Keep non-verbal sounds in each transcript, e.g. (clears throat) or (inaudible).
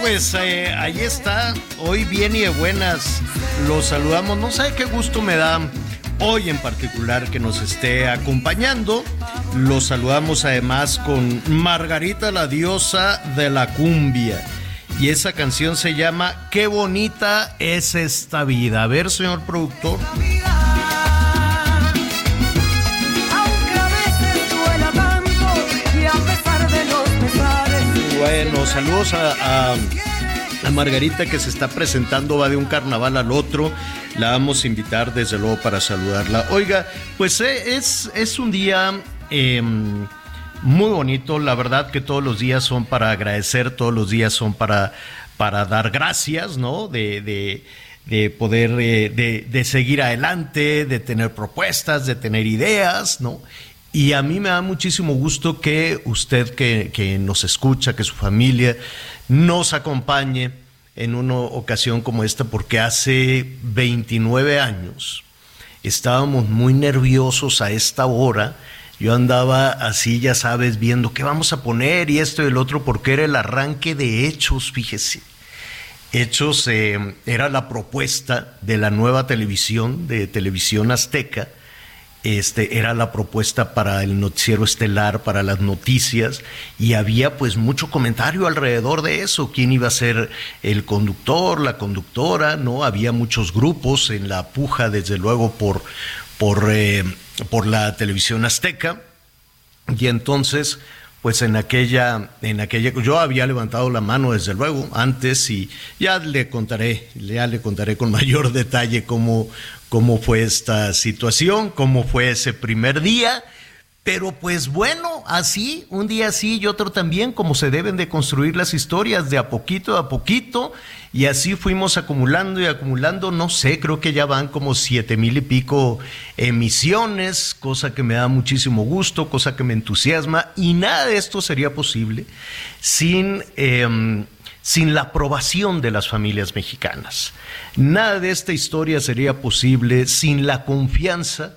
Pues eh, ahí está. Hoy bien y de buenas. Los saludamos. No sabe qué gusto me da hoy en particular que nos esté acompañando. Los saludamos además con Margarita, la diosa de la cumbia. Y esa canción se llama Qué bonita es esta vida. A ver, señor productor. Bueno, saludos a, Margarita que se está presentando, va de un carnaval al otro. La vamos a invitar desde luego para saludarla. Oiga, pues eh, es, es un día eh, muy bonito. La verdad que todos los días son para agradecer, todos los días son para, para dar gracias, ¿no? De, de- de poder, eh, de, de seguir adelante, de tener propuestas, de tener ideas, ¿no? Y a mí me da muchísimo gusto que usted que, que nos escucha, que su familia nos acompañe en una ocasión como esta, porque hace 29 años estábamos muy nerviosos a esta hora. Yo andaba así, ya sabes, viendo qué vamos a poner y esto y el otro, porque era el arranque de hechos, fíjese. Hechos eh, era la propuesta de la nueva televisión, de televisión azteca. Este era la propuesta para el noticiero estelar, para las noticias, y había pues mucho comentario alrededor de eso. ¿Quién iba a ser el conductor, la conductora? No, había muchos grupos en la puja, desde luego, por, por, eh, por la televisión azteca. Y entonces, pues en aquella, en aquella, yo había levantado la mano desde luego antes y ya le contaré, ya le contaré con (laughs) mayor detalle cómo, cómo fue esta situación, cómo fue ese primer día. Pero pues bueno, así, un día sí y otro también, como se deben de construir las historias de a poquito a poquito, y así fuimos acumulando y acumulando, no sé, creo que ya van como siete mil y pico emisiones, cosa que me da muchísimo gusto, cosa que me entusiasma, y nada de esto sería posible sin... em, sin la aprobación de las familias mexicanas. Nada de esta historia sería posible sin la confianza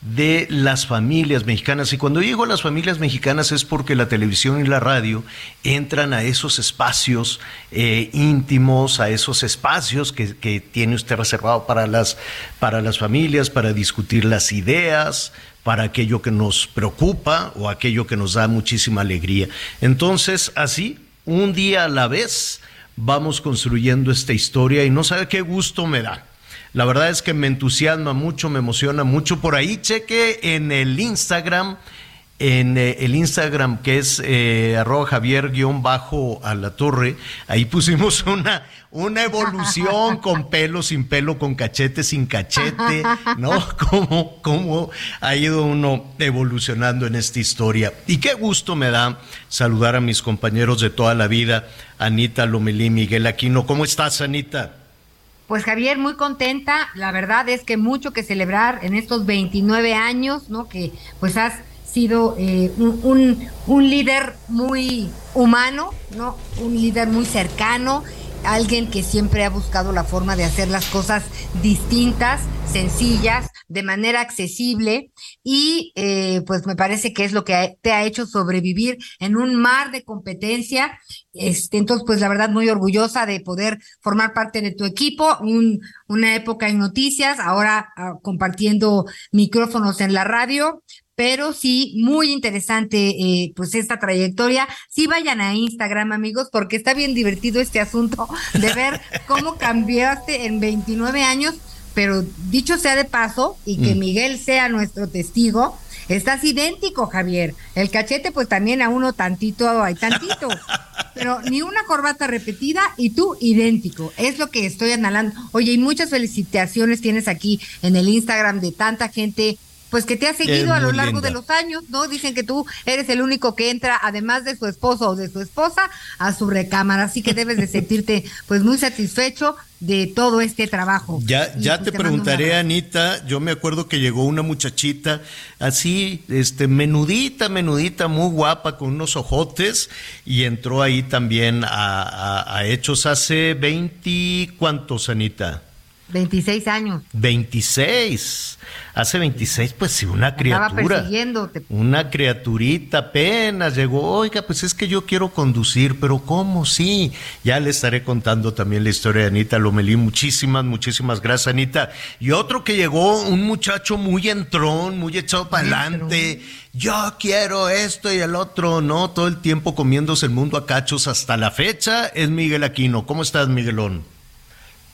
de las familias mexicanas. Y cuando digo las familias mexicanas es porque la televisión y la radio entran a esos espacios eh, íntimos, a esos espacios que, que tiene usted reservado para las, para las familias, para discutir las ideas, para aquello que nos preocupa o aquello que nos da muchísima alegría. Entonces, así, un día a la vez, vamos construyendo esta historia y no sabe qué gusto me da. La verdad es que me entusiasma mucho, me emociona mucho. Por ahí cheque en el Instagram, en eh, el Instagram que es eh, arroba Javier guion bajo a la torre. Ahí pusimos (laughs) una, una evolución con pelo, sin pelo, con cachete, sin cachete, ¿no? (laughs) Cómo, cómo ha ido uno evolucionando en esta historia. Y qué gusto me da saludar a mis compañeros de toda la vida, Anita Lomelí, Miguel Aquino. ¿Cómo estás, Anita? Pues Javier, muy contenta. La verdad es que mucho que celebrar en estos 29 años, ¿no? Que pues has sido eh, un, un- un líder muy humano, ¿no? Un líder muy cercano alguien que siempre ha buscado la forma de hacer las cosas distintas, sencillas, de manera accesible y eh, pues me parece que es lo que te ha hecho sobrevivir en un mar de competencia. Este, entonces, pues la verdad muy orgullosa de poder formar parte de tu equipo, un, una época en noticias, ahora ah, compartiendo micrófonos en la radio, pero sí, muy interesante eh, pues esta trayectoria. Sí vayan a Instagram, amigos, porque está bien divertido este asunto de ver cómo cambiaste en 29 años, pero dicho sea de paso, y que Mm. Miguel sea nuestro testigo, estás idéntico, Javier. El cachete, pues también a uno tantito, hay tantito. Pero ni una corbata repetida y tú idéntico. Es lo que estoy analando. Oye, y muchas felicitaciones tienes aquí en el Instagram de tanta gente pues que te ha seguido a lo largo linda. de los años, ¿no? Dicen que tú eres el único que entra, además de su esposo o de su esposa, a su recámara, así que debes de sentirte (laughs) pues muy satisfecho de todo este trabajo. Ya, ya pues, te preguntaré. Anita. Yo me acuerdo que llegó una muchachita así, este, menudita, menudita, muy guapa, con unos ojotes, y entró ahí también a, a- a Hechos hace 20, ¿cuántos, Anita? 26 años. 26. Hace 26, pues sí, una criatura. Una criaturita apenas llegó, oiga, pues es que yo quiero conducir, pero ¿cómo? Sí, ya le estaré contando también la historia de Anita Lomelí. Muchísimas, muchísimas gracias, Anita. Y otro que llegó, un muchacho muy entrón, muy echado para adelante. Yo quiero esto y el otro, ¿no? Todo el tiempo comiéndose el mundo a cachos hasta la fecha, es Miguel Aquino. ¿Cómo estás, Miguelón?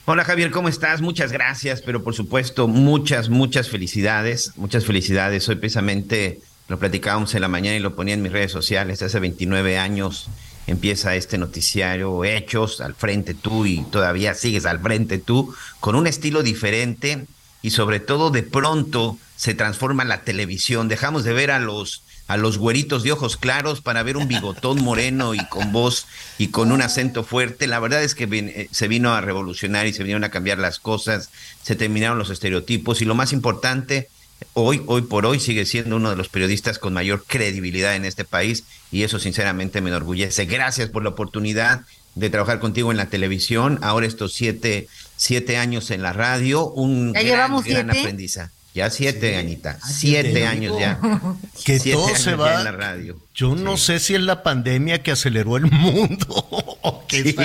Hola Javier, ¿cómo estás? Muchas gracias, pero por supuesto, muchas, muchas felicidades, muchas felicidades. Hoy precisamente lo platicábamos en la mañana y lo ponía en mis redes sociales. Hace 29 años empieza este noticiario Hechos, al frente tú y todavía sigues al frente tú, con un estilo diferente y sobre todo de pronto se transforma la televisión. Dejamos de ver a los a los güeritos de ojos claros para ver un bigotón moreno y con voz y con un acento fuerte. La verdad es que eh, se vino a revolucionar y se vinieron a cambiar las cosas, se terminaron los estereotipos y lo más importante, hoy, hoy por hoy sigue siendo uno de los periodistas con mayor credibilidad en este país y eso sinceramente me enorgullece. Gracias por la oportunidad de trabajar contigo en la televisión, ahora estos siete, siete años en la radio, un ¿Ya gran, gran aprendizaje. Ya siete, Anita, siete, siete años ya. (laughs) Que Siete todo años se va. en la radio. Yo no sé si es la pandemia que aceleró el mundo. (laughs) Sí,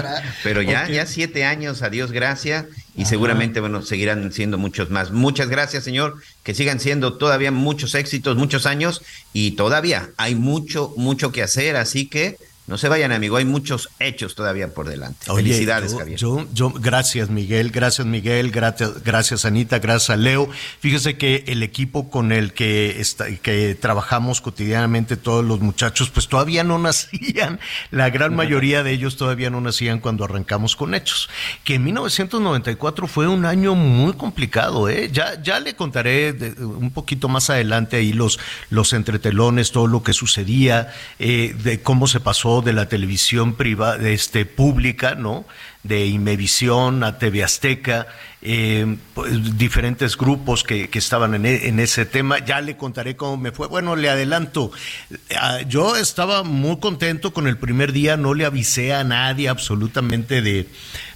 pero ya, ya siete años, adiós, gracias, y seguramente, bueno, seguirán siendo muchos más. Muchas gracias, señor, que sigan siendo todavía muchos éxitos, muchos años, y todavía hay mucho, mucho que hacer, así que no se vayan, amigo, hay muchos hechos todavía por delante. Oye, Felicidades, yo, Javier. Yo, yo- gracias Miguel, gracias Miguel, gracias, gracias Anita, gracias a Leo. Fíjese que el equipo con el que, está, que trabajamos cotidianamente, todos los muchachos, pues todavía no nacían. La gran (laughs) mayoría de ellos todavía no nacían cuando arrancamos con Hechos. Que en 1994 fue un año muy complicado, ¿eh? Ya, ya le contaré de- un poquito más adelante ahí los, los entretelones, todo lo que sucedía, eh, de cómo se pasó de la televisión privada, este, pública, ¿no? De Imevisión a TV Azteca, eh, pues, diferentes grupos que, que estaban en, e- en ese tema. Ya le contaré cómo me fue. Bueno, le adelanto. Ah, Yo estaba muy contento con el primer día, no le avisé a nadie absolutamente de,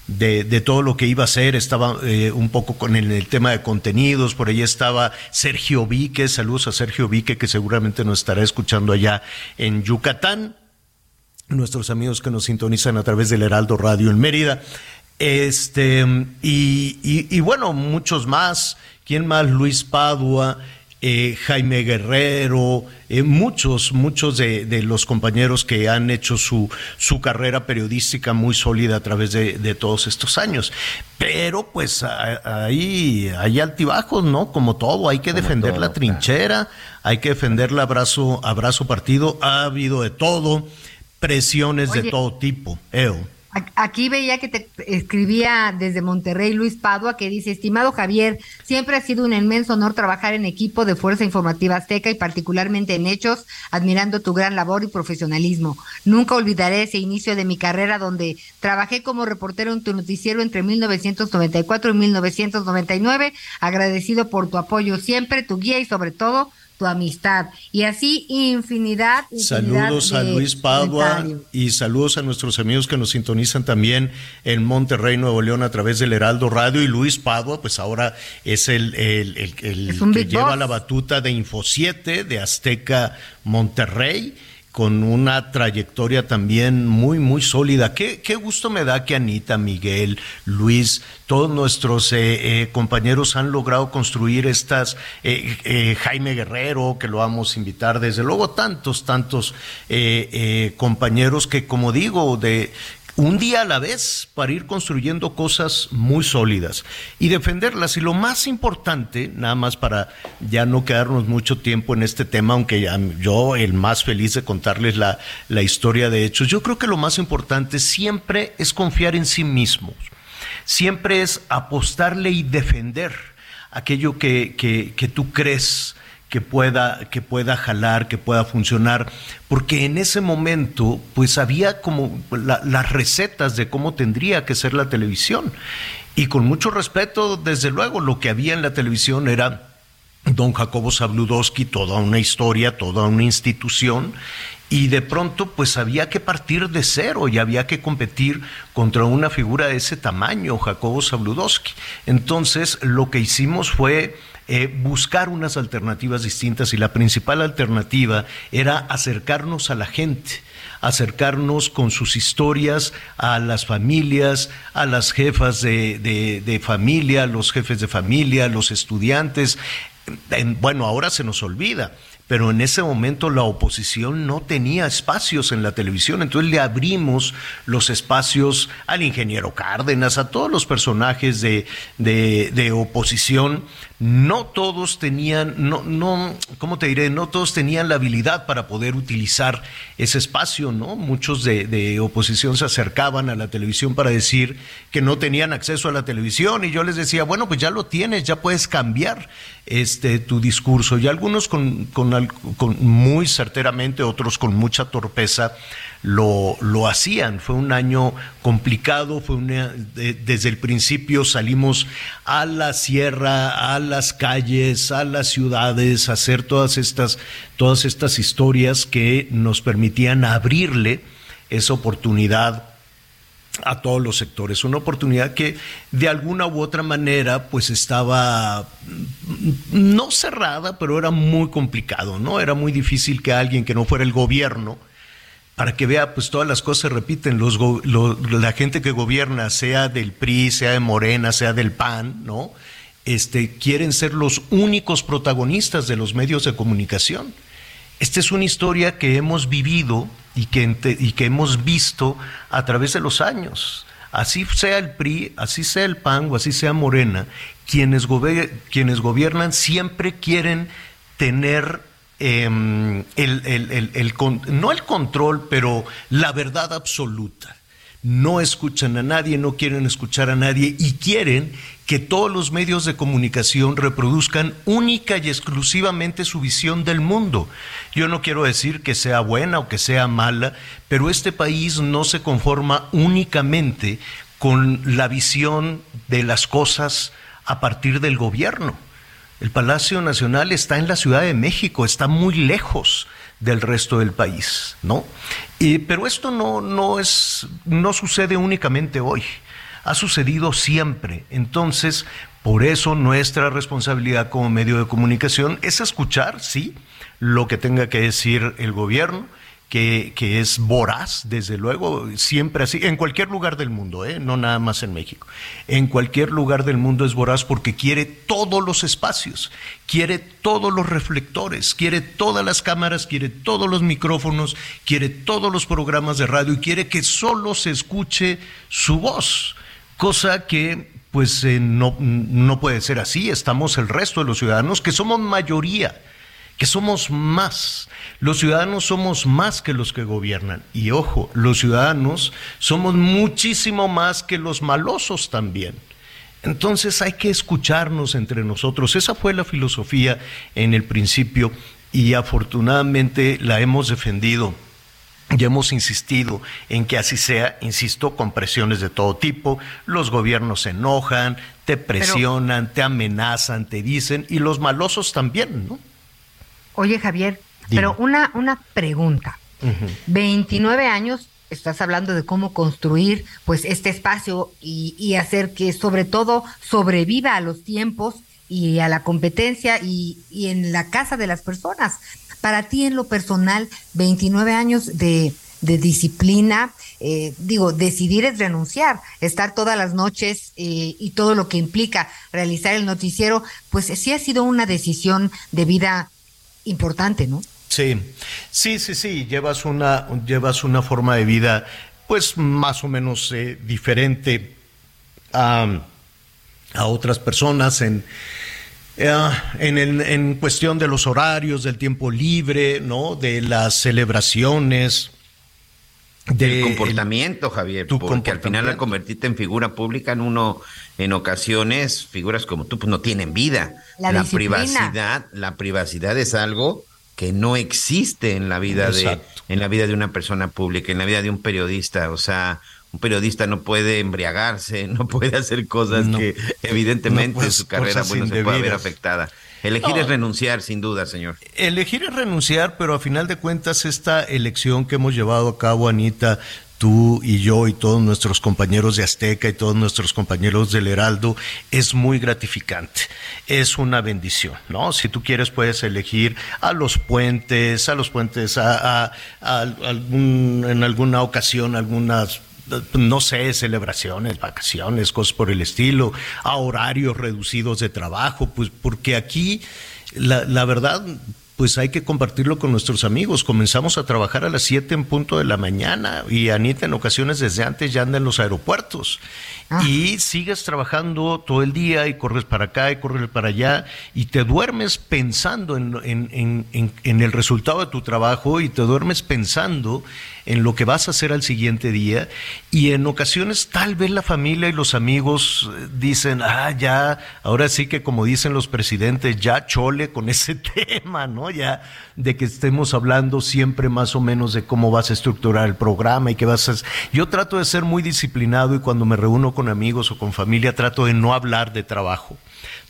de, todo lo que iba a hacer. Estaba eh, un poco con el, el tema de contenidos. Por ahí estaba Sergio Vique. Saludos a Sergio Vique, que seguramente nos estará escuchando allá en Yucatán nuestros amigos que nos sintonizan a través del Heraldo Radio en Mérida. Este, y, y- y bueno, muchos más. ¿Quién más? Luis Padua, eh, Jaime Guerrero, eh, muchos, muchos de, de los compañeros que han hecho su, su carrera periodística muy sólida a través de, de todos estos años. Pero pues ahí hay altibajos, ¿no? Como todo, hay que Como defender todo, la claro. trinchera, hay que defenderla abrazo, abrazo partido. Ha habido de todo presiones de todo tipo. Eo. Aquí veía que te escribía desde Monterrey Luis Padua que dice, estimado Javier, siempre ha sido un inmenso honor trabajar en equipo de Fuerza Informativa Azteca y particularmente en Hechos, admirando tu gran labor y profesionalismo. Nunca olvidaré ese inicio de mi carrera donde trabajé como reportero en tu noticiero entre 1994 y 1999, agradecido por tu apoyo siempre, tu guía y sobre todo tu amistad. Y así infinidad. infinidad Saludos a Luis Padua y saludos a nuestros amigos que nos sintonizan también en Monterrey, Nuevo León, a través del Heraldo Radio. Y Luis Padua, pues ahora es el, el, el- el Es un que lleva boss. la batuta de Info 7, de Azteca Monterrey, con una trayectoria también muy, muy sólida. Qué, qué gusto me da que Anita, Miguel, Luis, todos nuestros eh, eh, compañeros han logrado construir estas, eh, eh, Jaime Guerrero, que lo vamos a invitar, desde luego tantos, tantos eh, compañeros que, como digo, de un día a la vez para ir construyendo cosas muy sólidas y defenderlas. Y lo más importante, nada más para ya no quedarnos mucho tiempo en este tema, aunque ya yo el más feliz de contarles la, la historia de hechos, yo creo que lo más importante siempre es confiar en sí mismos, siempre es apostarle y defender aquello que, que, que tú crees que pueda, que pueda jalar, que pueda funcionar, porque en ese momento pues había como la- las recetas de cómo tendría que ser la televisión. Y con mucho respeto, desde luego, lo que había en la televisión era don Jacobo Zabludowski, toda una historia, toda una institución, y de pronto pues había que partir de cero y había que competir contra una figura de ese tamaño, Jacobo Zabludowski. Entonces lo que hicimos fue eh, buscar unas alternativas distintas y la principal alternativa era acercarnos a la gente acercarnos con sus historias a las familias, a las jefas de, de- familia, los jefes de familia, los estudiantes. En- bueno, ahora se nos olvida, pero en ese momento la oposición no tenía espacios en la televisión, entonces le abrimos los espacios al ingeniero Cárdenas, a todos los personajes de- de oposición. No todos tenían, no, no, ¿cómo te diré? No todos tenían la habilidad para poder utilizar ese espacio, ¿no? Muchos de, de oposición se acercaban a la televisión para decir que no tenían acceso a la televisión y yo les decía, bueno, pues ya lo tienes, ya puedes cambiar este tu discurso. Y algunos con, con con muy certeramente, otros con mucha torpeza, lo, lo hacían. Fue un año complicado, fue una, de- desde el principio salimos a la sierra, a las calles, a las ciudades, a hacer todas estas, todas estas historias que nos permitían abrirle esa oportunidad a todos los sectores. Una oportunidad que de alguna u otra manera pues estaba mm, no cerrada, pero era muy complicado, ¿no? Era muy difícil que alguien que no fuera el gobierno, para que vea, pues todas las cosas se repiten, la gente que gobierna, sea del PRI, sea de Morena, sea del PAN, ¿no? Este, quieren ser los únicos protagonistas de los medios de comunicación. Esta es una historia que hemos vivido y que, y que hemos visto a través de los años. Así sea el PRI, así sea el PAN o así sea Morena, quienes, quienes gobiernan siempre quieren tener em, el, no el control, pero la verdad absoluta. No escuchan a nadie, no quieren escuchar a nadie y quieren que todos los medios de comunicación reproduzcan única y exclusivamente su visión del mundo. Yo no quiero decir que sea buena o que sea mala, pero este país no se conforma únicamente con la visión de las cosas a partir del gobierno. El Palacio Nacional está en la Ciudad de México, está muy lejos del resto del país, ¿no? Y- pero esto no, no es, no sucede únicamente hoy, ha sucedido siempre. Entonces, por eso nuestra responsabilidad como medio de comunicación es escuchar, sí, lo que tenga que decir el gobierno, que, es voraz, desde luego, siempre así, en cualquier lugar del mundo, ¿eh? no nada más en México. En cualquier lugar del mundo es voraz porque quiere todos los espacios, quiere todos los reflectores, quiere todas las cámaras, quiere todos los micrófonos, quiere todos los programas de radio y quiere que solo se escuche su voz, cosa que pues eh, no, no puede ser así. Estamos el resto de los ciudadanos que somos mayoría que somos más. Los ciudadanos somos más que los que gobiernan. Y ojo, los ciudadanos somos muchísimo más que los malosos también. Entonces hay que escucharnos entre nosotros. Esa fue la filosofía en el principio y afortunadamente la hemos defendido. Y hemos insistido en que así sea, insisto, con presiones de todo tipo. Los gobiernos se enojan, te presionan, te amenazan, te dicen, y los malosos también, ¿no? Oye, Javier, pero una, una pregunta. 29 años, estás hablando de cómo construir pues este espacio y, y hacer que sobre todo sobreviva a los tiempos y a la competencia y, y en la casa de las personas. Para ti en lo personal, 29 años de, de disciplina, eh, digo, decidir es renunciar, estar todas las noches eh, y todo lo que implica realizar el noticiero, pues sí ha sido una decisión de vida importante, ¿no? Sí, sí, sí, sí, llevas una, llevas una forma de vida pues más o menos eh, diferente a, a otras personas en, eh, en, en cuestión de los horarios, del tiempo libre, ¿no? De las celebraciones. Del comportamiento, Javier, porque al final al convertirte en figura pública en uno, en ocasiones, figuras como tú, pues no tienen vida. La, privacidad, la privacidad es algo que no existe en la vida de, en la vida de una persona pública, en la vida de un periodista. O sea, un periodista no puede embriagarse, (laughs) no puede hacer cosas No. que evidentemente No, pues, su carrera bueno, se puede ver afectada. Elegir No. es renunciar, sin duda, señor. Elegir es renunciar, pero a final de cuentas esta elección que hemos llevado a cabo, Anita, tú y yo y todos nuestros compañeros de Azteca y todos nuestros compañeros del Heraldo, es muy gratificante. Es una bendición, ¿no? Si tú quieres puedes elegir a los puentes, a los puentes, a, a- a algún, en alguna ocasión, algunas no sé, celebraciones, vacaciones, cosas por el estilo, a horarios reducidos de trabajo, pues porque aquí la, la verdad, pues hay que compartirlo con nuestros amigos. Comenzamos a trabajar a las 7 en punto de la mañana y Anita en ocasiones desde antes ya anda en los aeropuertos. Ah. Y sigues trabajando todo el día y corres para acá y corres para allá y te duermes pensando en, en- en- en- en el resultado de tu trabajo y te duermes pensando en lo que vas a hacer al siguiente día y en ocasiones tal vez la familia y los amigos eh, dicen, ah, ya, ahora sí que como dicen los presidentes, ya chole con ese (laughs) tema, ¿no? Ya de que estemos hablando siempre más o menos de cómo vas a estructurar el programa y qué vas a... Yo trato de ser muy disciplinado y cuando me reúno con amigos o con familia trato de no hablar de trabajo,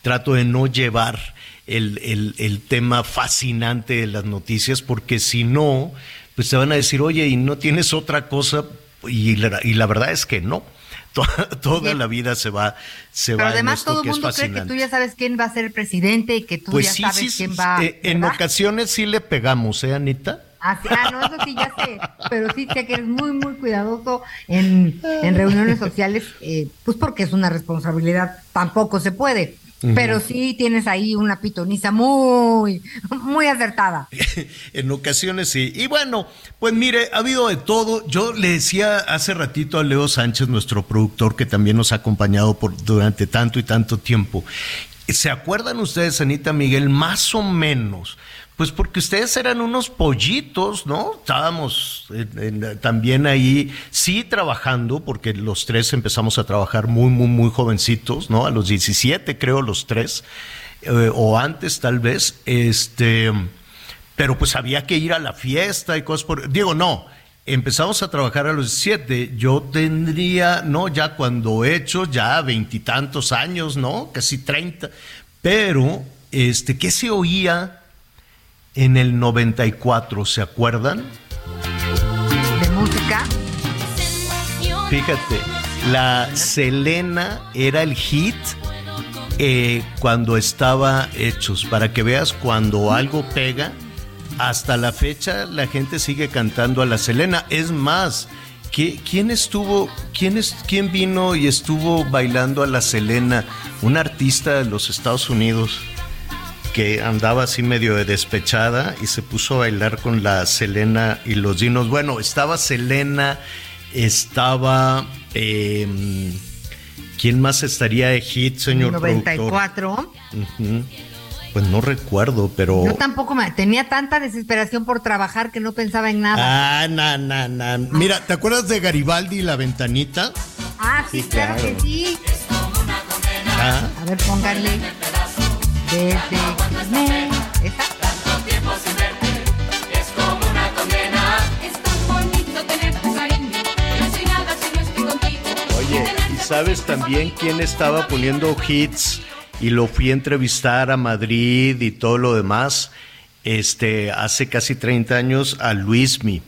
trato de no llevar el, el- el tema fascinante de las noticias porque si no, pues te van a decir, oye, ¿y no tienes otra cosa? Y la, y la verdad es que no. (laughs) Toda, toda la vida se va, se Pero va en además esto todo el mundo cree que tú ya sabes quién va a ser el presidente y que tú Pues ya sí, sabes sí, quién va. eh, en ocasiones sí le pegamos, ¿eh, Anita? Ah, sí, ah, no, eso sí ya sé, pero sí sé que eres muy, muy cuidadoso en, en reuniones sociales, eh, pues porque es una responsabilidad, tampoco se puede, pero sí tienes ahí una pitoniza muy, muy acertada. (laughs) en ocasiones sí. Y bueno, pues mire, ha habido de todo. Yo le decía hace ratito a Leo Sánchez, nuestro productor, que también nos ha acompañado por, durante tanto y tanto tiempo. ¿Se acuerdan ustedes, Anita Miguel, más o menos? Pues porque ustedes eran unos pollitos, ¿no? Estábamos en- también ahí, sí trabajando, porque los tres empezamos a trabajar muy, muy, muy jovencitos, ¿no? A los 17, creo, los tres, eh, o antes tal vez, este, pero pues había que ir a la fiesta y cosas por... Digo, no, empezamos a trabajar a los 17, yo tendría, no, ya cuando he hecho, ya veintitantos años, ¿no? Casi 30, pero, este, ¿qué se oía? En el 94, ¿se acuerdan? De música, Fíjate, la Selena era el hit eh, cuando estaba hechos, para que veas cuando algo pega, hasta la fecha la gente sigue cantando a la Selena. Es más, ¿qué- ¿quién estuvo, quién, es, quién vino y estuvo bailando a la Selena? Un artista de los Estados Unidos que andaba así medio de despechada y se puso a bailar con la Selena y los dinos. Bueno, estaba Selena, estaba... eh, ¿Quién más estaría de hit, señor productor? 94. Ujú. Pues no recuerdo, pero... Yo tampoco me tenía tanta desesperación por trabajar que no pensaba en nada. Ah, na, na, na. Mira, ¿te acuerdas de Garibaldi y la ventanita? Ah, sí, sí, claro, claro. que sí. Ah, A ver, pónganle. Desde me- ¿Esa? Oye, ¿y sabes también quién estaba poniendo hits y lo fui a entrevistar a Madrid y todo lo demás? este, hace casi 30 años a Luismi.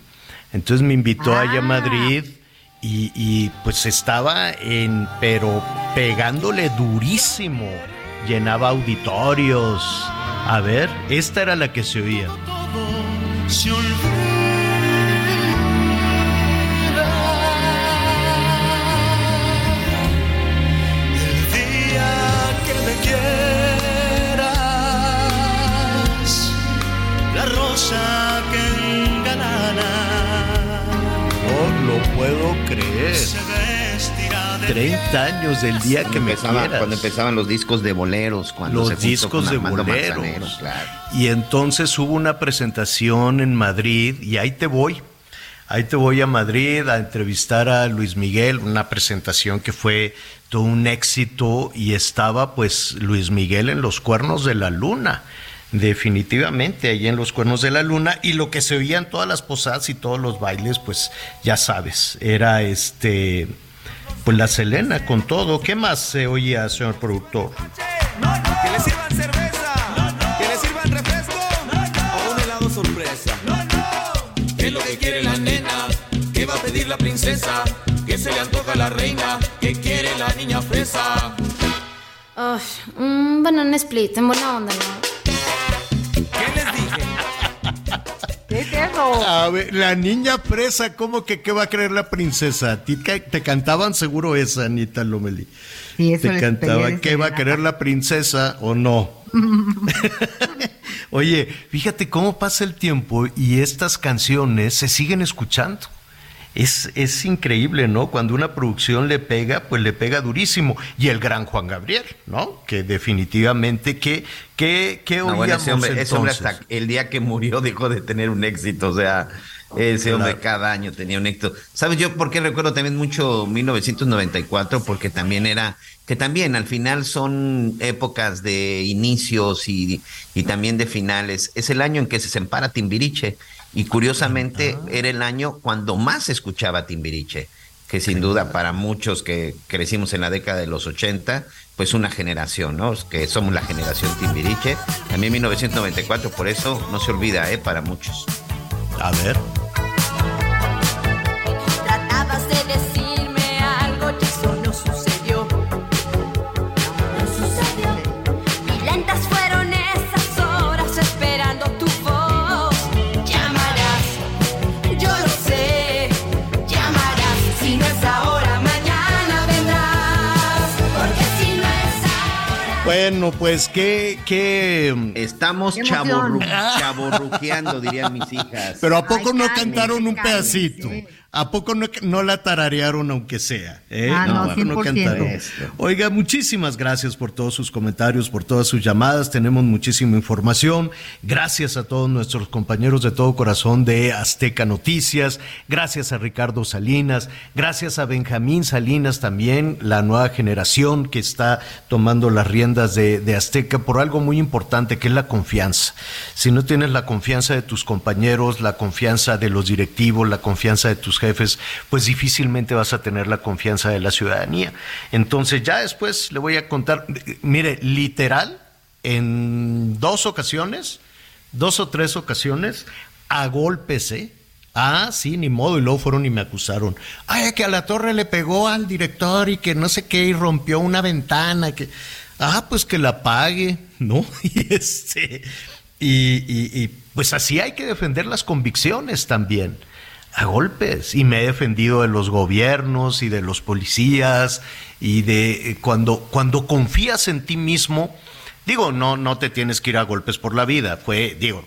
Entonces me invitó allá a Ah. Madrid y, y, pues estaba en, pero pegándole durísimo. Llenaba auditorios. A ver, esta era la que se oía. se olvida el día que me quieras la rosa que engalana No lo puedo creer. Se vestirá de 30 años del día que me Empezaba- quieras. cuando empezaban los discos de boleros, cuando los se discos de Armando boleros. Claro. Y entonces hubo una presentación en Madrid y ahí te voy. Ahí te voy a Madrid a entrevistar a Luis Miguel, una presentación que fue todo un éxito y estaba pues Luis Miguel en los cuernos de la luna. Definitivamente, ahí en los cuernos de la luna. Y lo que se oía en todas las posadas y todos los bailes, pues ya sabes, era este, pues la Selena con todo. ¿Qué más se oía, señor productor? Que le sirvan cerveza, que le sirvan refresco o un helado sorpresa. ¿Qué es lo que quiere la nena? ¿Qué va a pedir la princesa? ¿Qué se le antoja a la reina? ¿Qué quiere la niña fresa? Ay, un banana split, en buena onda, ¿no? A ver, la niña presa, ¿cómo que qué va a creer la princesa? ¿A ti ca- te cantaban seguro esa, Anita Lomeli? Sí, eso Te cantaba, ¿qué va a querer la princesa o no? (laughs) Oye, fíjate cómo pasa el tiempo y estas canciones se siguen escuchando. Es, es increíble, ¿no? Cuando una producción le pega, pues le pega durísimo. Y el gran Juan Gabriel, ¿no? Que definitivamente, ¿qué, qué, qué No, bueno, ese hombre, ese hombre entonces? hasta el día que murió dejó de tener un éxito, o sea, ese hombre Claro. cada año tenía un éxito. ¿Sabes yo por qué recuerdo también mucho 1994? Porque también era, que también al final son épocas de inicios y, y también de finales. Es el año en que se separa Timbiriche y curiosamente era el año cuando más se escuchaba Timbiriche que sin duda para muchos que crecimos en la década de los 80, pues una generación, ¿no? Que somos la generación Timbiriche. También 1994, por eso no se olvida, ¿eh? Para muchos. A ver. Bueno, pues qué, qué... Estamos Qué (laughs) dirían mis hijas. Pero ¿a poco Ay, no cálmense, cantaron un cálmense. pedacito? ¿A poco no, no la tararearon aunque sea? ¿eh? Ah, no, ¿A poco 100%. cantaron? Oiga, muchísimas gracias por todos sus comentarios, por todas sus llamadas. Tenemos muchísima información. Gracias a todos nuestros compañeros de todo corazón de Azteca Noticias. Gracias a Ricardo Salinas. Gracias a Benjamín Salinas también, la nueva generación que está tomando las riendas de, de Azteca por algo muy importante que es la confianza. Si no tienes la confianza de tus compañeros, la confianza de los directivos, la confianza de tus jefes, pues difícilmente vas a tener la confianza de la ciudadanía. Entonces ya después le voy a contar, mire, literal, en dos ocasiones, dos o tres ocasiones, a golpes, ¿eh? Ah, sí, ni modo, y luego fueron y me acusaron. Ay, que a la torre le pegó al director y que no sé qué, y rompió una ventana, que... Ah, pues que la pague, ¿no? (laughs) Y este... Y, y- y, pues así hay que defender las convicciones también, a golpes. Y me he defendido de los gobiernos y de los policías y de eh, cuando, cuando confías en ti mismo, digo, no, no te tienes que ir a golpes por la vida. Fue, digo,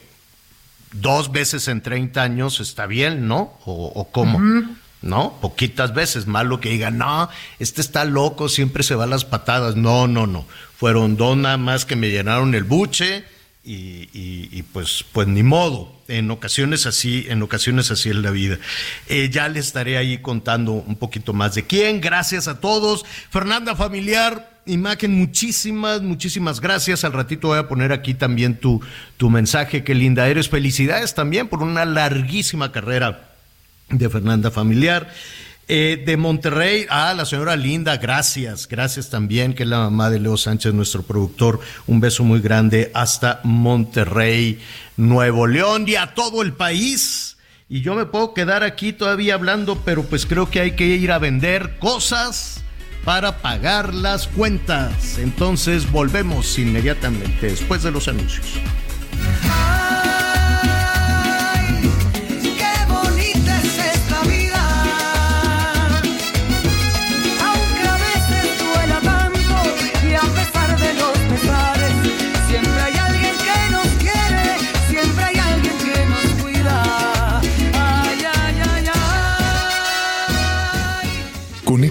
dos veces en 30 años está bien, ¿no? ¿O, o cómo? ¿No? Poquitas veces. Malo que digan, no, este está loco, siempre se va a las patadas. No, no, no. Fueron dos nada más que me llenaron el buche y, pues, pues ni modo. En ocasiones así, en ocasiones así es la vida. Eh, ya le estaré ahí contando un poquito más de quién. Gracias a todos. Fernanda Familiar, Imagen, muchísimas, muchísimas gracias. Al ratito voy a poner aquí también tu, tu mensaje. Qué linda eres. Felicidades también por una larguísima carrera de Fernanda Familiar. Eh, de Monterrey, ah, la señora Linda, gracias, gracias también, que es la mamá de Leo Sánchez, nuestro productor. Un beso muy grande hasta Monterrey, Nuevo León y a todo el país. Y yo me puedo quedar aquí todavía hablando, pero pues creo que hay que ir a vender cosas para pagar las cuentas. Entonces volvemos inmediatamente después de los anuncios.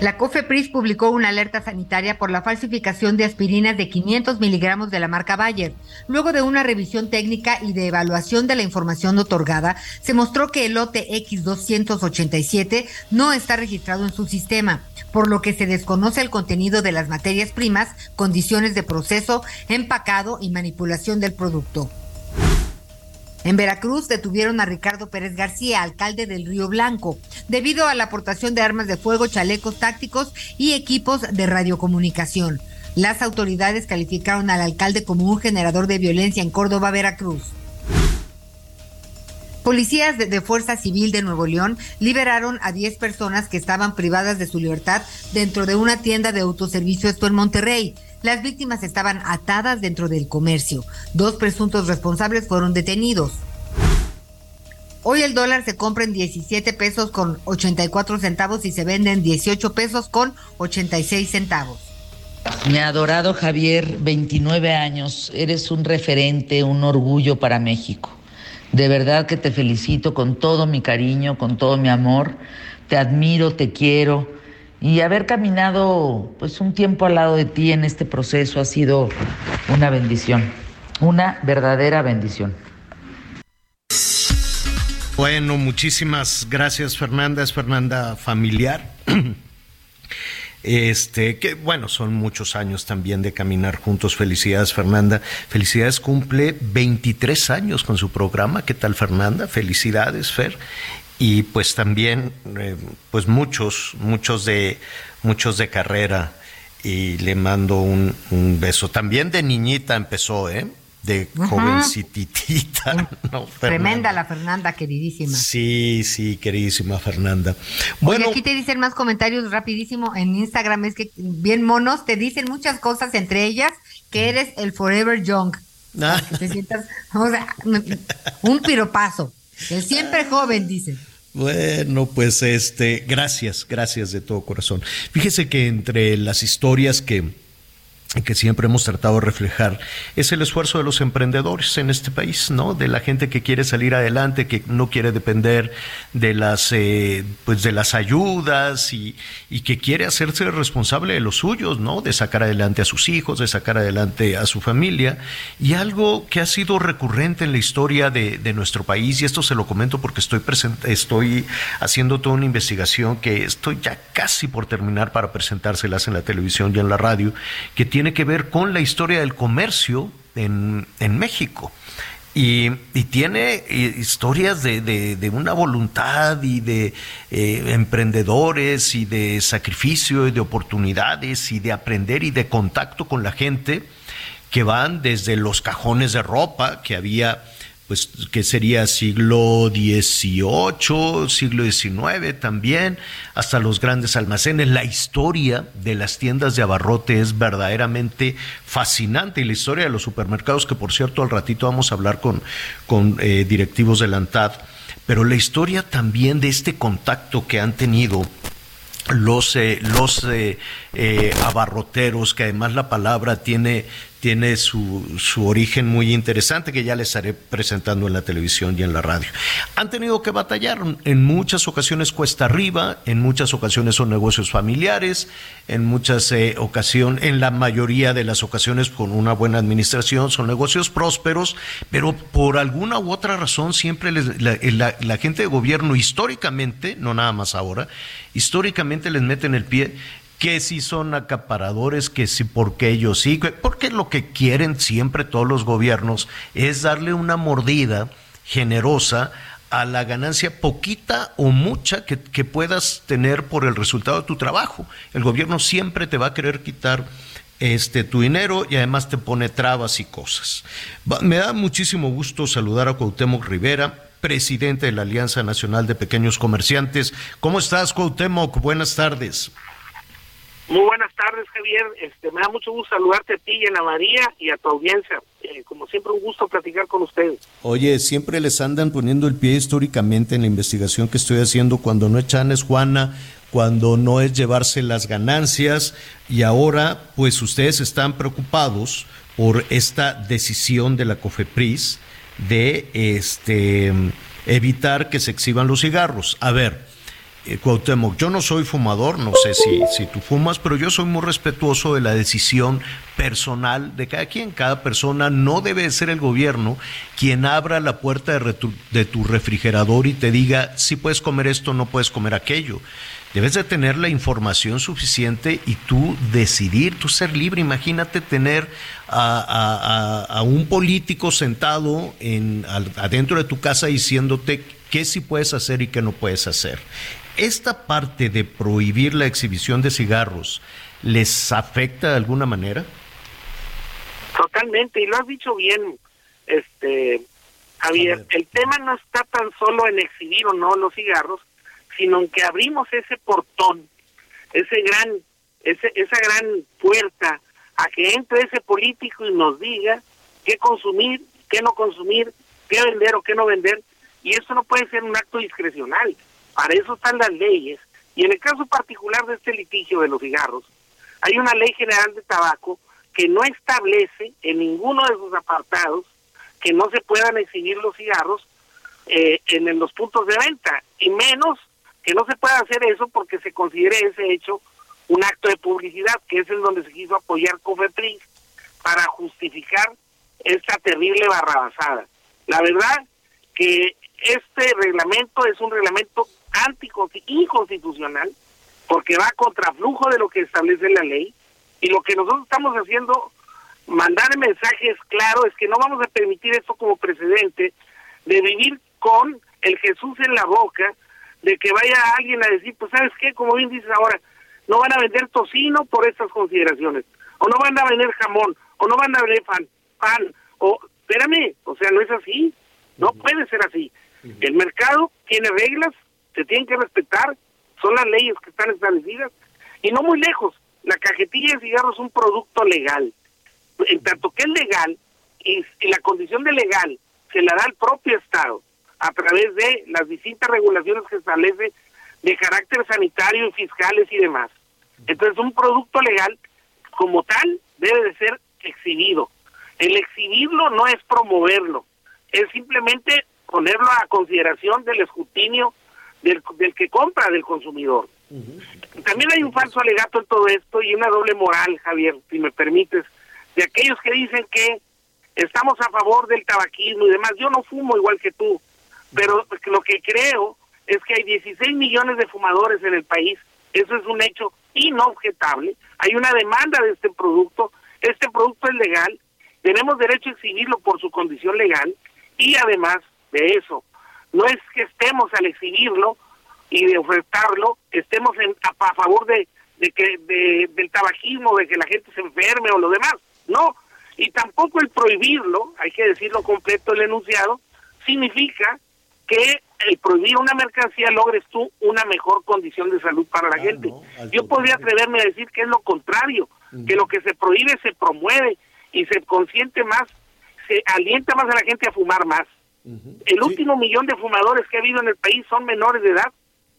La COFEPRIS publicó una alerta sanitaria por la falsificación de aspirinas de 500 miligramos de la marca Bayer. Luego de una revisión técnica y de evaluación de la información otorgada, se mostró que el lote X287 no está registrado en su sistema, por lo que se desconoce el contenido de las materias primas, condiciones de proceso, empacado y manipulación del producto. En Veracruz detuvieron a Ricardo Pérez García, alcalde del Río Blanco, debido a la aportación de armas de fuego, chalecos tácticos y equipos de radiocomunicación. Las autoridades calificaron al alcalde como un generador de violencia en Córdoba, Veracruz. Policías de, Fuerza Civil de Nuevo León liberaron a 10 personas que estaban privadas de su libertad dentro de una tienda de autoservicio, esto en Monterrey. Las víctimas estaban atadas dentro del comercio. Dos presuntos responsables fueron detenidos. Hoy el dólar se compra en 17 pesos con 84 centavos y se vende en 18 pesos con 86 centavos. Mi adorado Javier, 29 años, eres un referente, un orgullo para México. De verdad que te felicito con todo mi cariño, con todo mi amor. Te admiro, te quiero. Y haber caminado pues un tiempo al lado de ti en este proceso ha sido una bendición, una verdadera bendición. Bueno, muchísimas gracias Fernanda, es Fernanda familiar. (clears throat) Este, que bueno, son muchos años también de caminar juntos. Felicidades, Fernanda. Felicidades, cumple 23 años con su programa. ¿Qué tal, Fernanda? Felicidades, Fer. Y pues también, eh, pues muchos, muchos de, muchos de carrera. Y le mando un, un beso. También de niñita empezó, ¿eh? de jovencitita. (laughs) No, Tremenda la Fernanda, queridísima. Sí, sí, queridísima Fernanda. Bueno, Oye, aquí te dicen más comentarios rapidísimo en Instagram, es que bien monos, te dicen muchas cosas, entre ellas que eres el Forever Young. Ah. Que te sientas, o sea, un piropazo. El siempre joven, dicen. Bueno, pues este, gracias, gracias de todo corazón. Fíjese que entre las historias que que siempre hemos tratado de reflejar es el esfuerzo de los emprendedores en este país, ¿no? De la gente que quiere salir adelante, que no quiere depender de las, eh, pues de las ayudas y, y, que quiere hacerse responsable de los suyos, ¿no? De sacar adelante a sus hijos, de sacar adelante a su familia y algo que ha sido recurrente en la historia de, de nuestro país y esto se lo comento porque estoy presente, estoy haciendo toda una investigación que estoy ya casi por terminar para presentárselas en la televisión y en la radio, que tiene que ver con la historia del comercio en, en México. Y, y, tiene historias de, de, de, una voluntad y de eh, emprendedores y de sacrificio y de oportunidades y de aprender y de contacto con la gente que van desde los cajones de ropa que había pues que sería siglo XVIII, siglo XIX también, hasta los grandes almacenes. La historia de las tiendas de abarrote es verdaderamente fascinante y la historia de los supermercados, que por cierto al ratito vamos a hablar con, con eh, directivos de la ANTAD, pero la historia también de este contacto que han tenido los, eh, los eh, eh, abarroteros, que además la palabra tiene, tiene su, su, origen muy interesante que ya les estaré presentando en la televisión y en la radio. Han tenido que batallar, en muchas ocasiones cuesta arriba, en muchas ocasiones son negocios familiares, en muchas eh, ocasiones, en la mayoría de las ocasiones con una buena administración son negocios prósperos, pero por alguna u otra razón siempre la, la gente de gobierno históricamente, no nada más ahora, históricamente les meten el pie que si son acaparadores, que si porque ellos sí, porque lo que quieren siempre todos los gobiernos es darle una mordida generosa a la ganancia poquita o mucha que, puedas tener por el resultado de tu trabajo. El gobierno siempre te va a querer quitar este tu dinero y además te pone trabas y cosas. Me da muchísimo gusto saludar a Cuauhtémoc Rivera, presidente de la Alianza Nacional de Pequeños Comerciantes. ¿Cómo estás, Cuauhtémoc? Buenas tardes. Muy buenas tardes, Javier. Este, me da mucho gusto saludarte a ti y a Ana María y a tu audiencia. Eh, como siempre, un gusto platicar con ustedes. Oye, siempre les andan poniendo el pie históricamente en la investigación que estoy haciendo cuando no es Chan, es Juana, cuando no es llevarse las ganancias y ahora, pues ustedes están preocupados por esta decisión de la COFEPRIS de este evitar que se exhiban los cigarros. A ver, eh, Cuauhtémoc, yo no soy fumador, no sé si, si tú fumas, pero yo soy muy respetuoso de la decisión personal de cada quien. Cada persona no debe ser el gobierno quien abra la puerta de, tu refrigerador y te diga si puedes comer esto no puedes comer aquello. Debes de tener la información suficiente y tú decidir, tú ser libre. Imagínate tener a, un político sentado en, adentro de tu casa diciéndote qué sí puedes hacer y qué no puedes hacer. ¿Esta parte de prohibir la exhibición de cigarros les afecta de alguna manera? Totalmente, y lo has dicho bien, este Javier. El tema no está tan solo en exhibir o no los cigarros, sino en que abrimos ese portón, ese gran, ese, esa gran puerta a que entre ese político y nos diga qué consumir, qué no consumir, qué vender o qué no vender, y eso no puede ser un acto discrecional. Para eso están las leyes. Y en el caso particular de este litigio de los cigarros, hay una ley general de tabaco que no establece en ninguno de sus apartados que no se puedan exhibir los cigarros eh, en, los puntos de venta, y menos que no se pueda hacer eso porque se considere ese hecho un acto de publicidad, que es en donde se quiso apoyar Cofepris para justificar esta terrible barrabasada. La verdad que este reglamento es un reglamento inconstitucional porque va contra flujo de lo que establece la ley y lo que nosotros estamos haciendo mandar mensajes claros es que no vamos a permitir esto como precedente de vivir con el Jesús en la boca de que vaya alguien a decir pues sabes qué como bien dices ahora no van a vender tocino por estas consideraciones o no van a vender jamón o no van a vender pan pan o espérame o sea no es así no puede ser así. El mercado tiene reglas se tienen que respetar, son las leyes que están establecidas, y no muy lejos, la cajetilla de cigarros es un producto legal. En tanto que es legal, y, la condición de legal se la da el propio Estado a través de las distintas regulaciones que establece de carácter sanitario, y fiscales y demás. Entonces, un producto legal, como tal, debe de ser exhibido. El exhibirlo no es promoverlo, es simplemente ponerlo a consideración del escrutinio del, que compra, del consumidor. También hay un falso alegato en todo esto y una doble moral, Javier, si me permites, de aquellos que dicen que estamos a favor del tabaquismo y demás. Yo no fumo igual que tú, pero lo que creo es que hay 16 millones de fumadores en el país. Eso es un hecho inobjetable. Hay una demanda de este producto. Este producto es legal. Tenemos derecho a exhibirlo por su condición legal. Y además de eso, no es que estemos al exhibirlo y de ofertarlo, estemos en, a, favor de, de que de, del tabaquismo, de que la gente se enferme o lo demás. No, y tampoco el prohibirlo, hay que decirlo completo el enunciado, significa que el prohibir una mercancía logres tú una mejor condición de salud para la gente. Yo podría atreverme a decir que es lo contrario, que lo que se prohíbe se promueve y se consiente más, se alienta más a la gente a fumar más. El último millón de fumadores que ha habido en el país son menores de edad,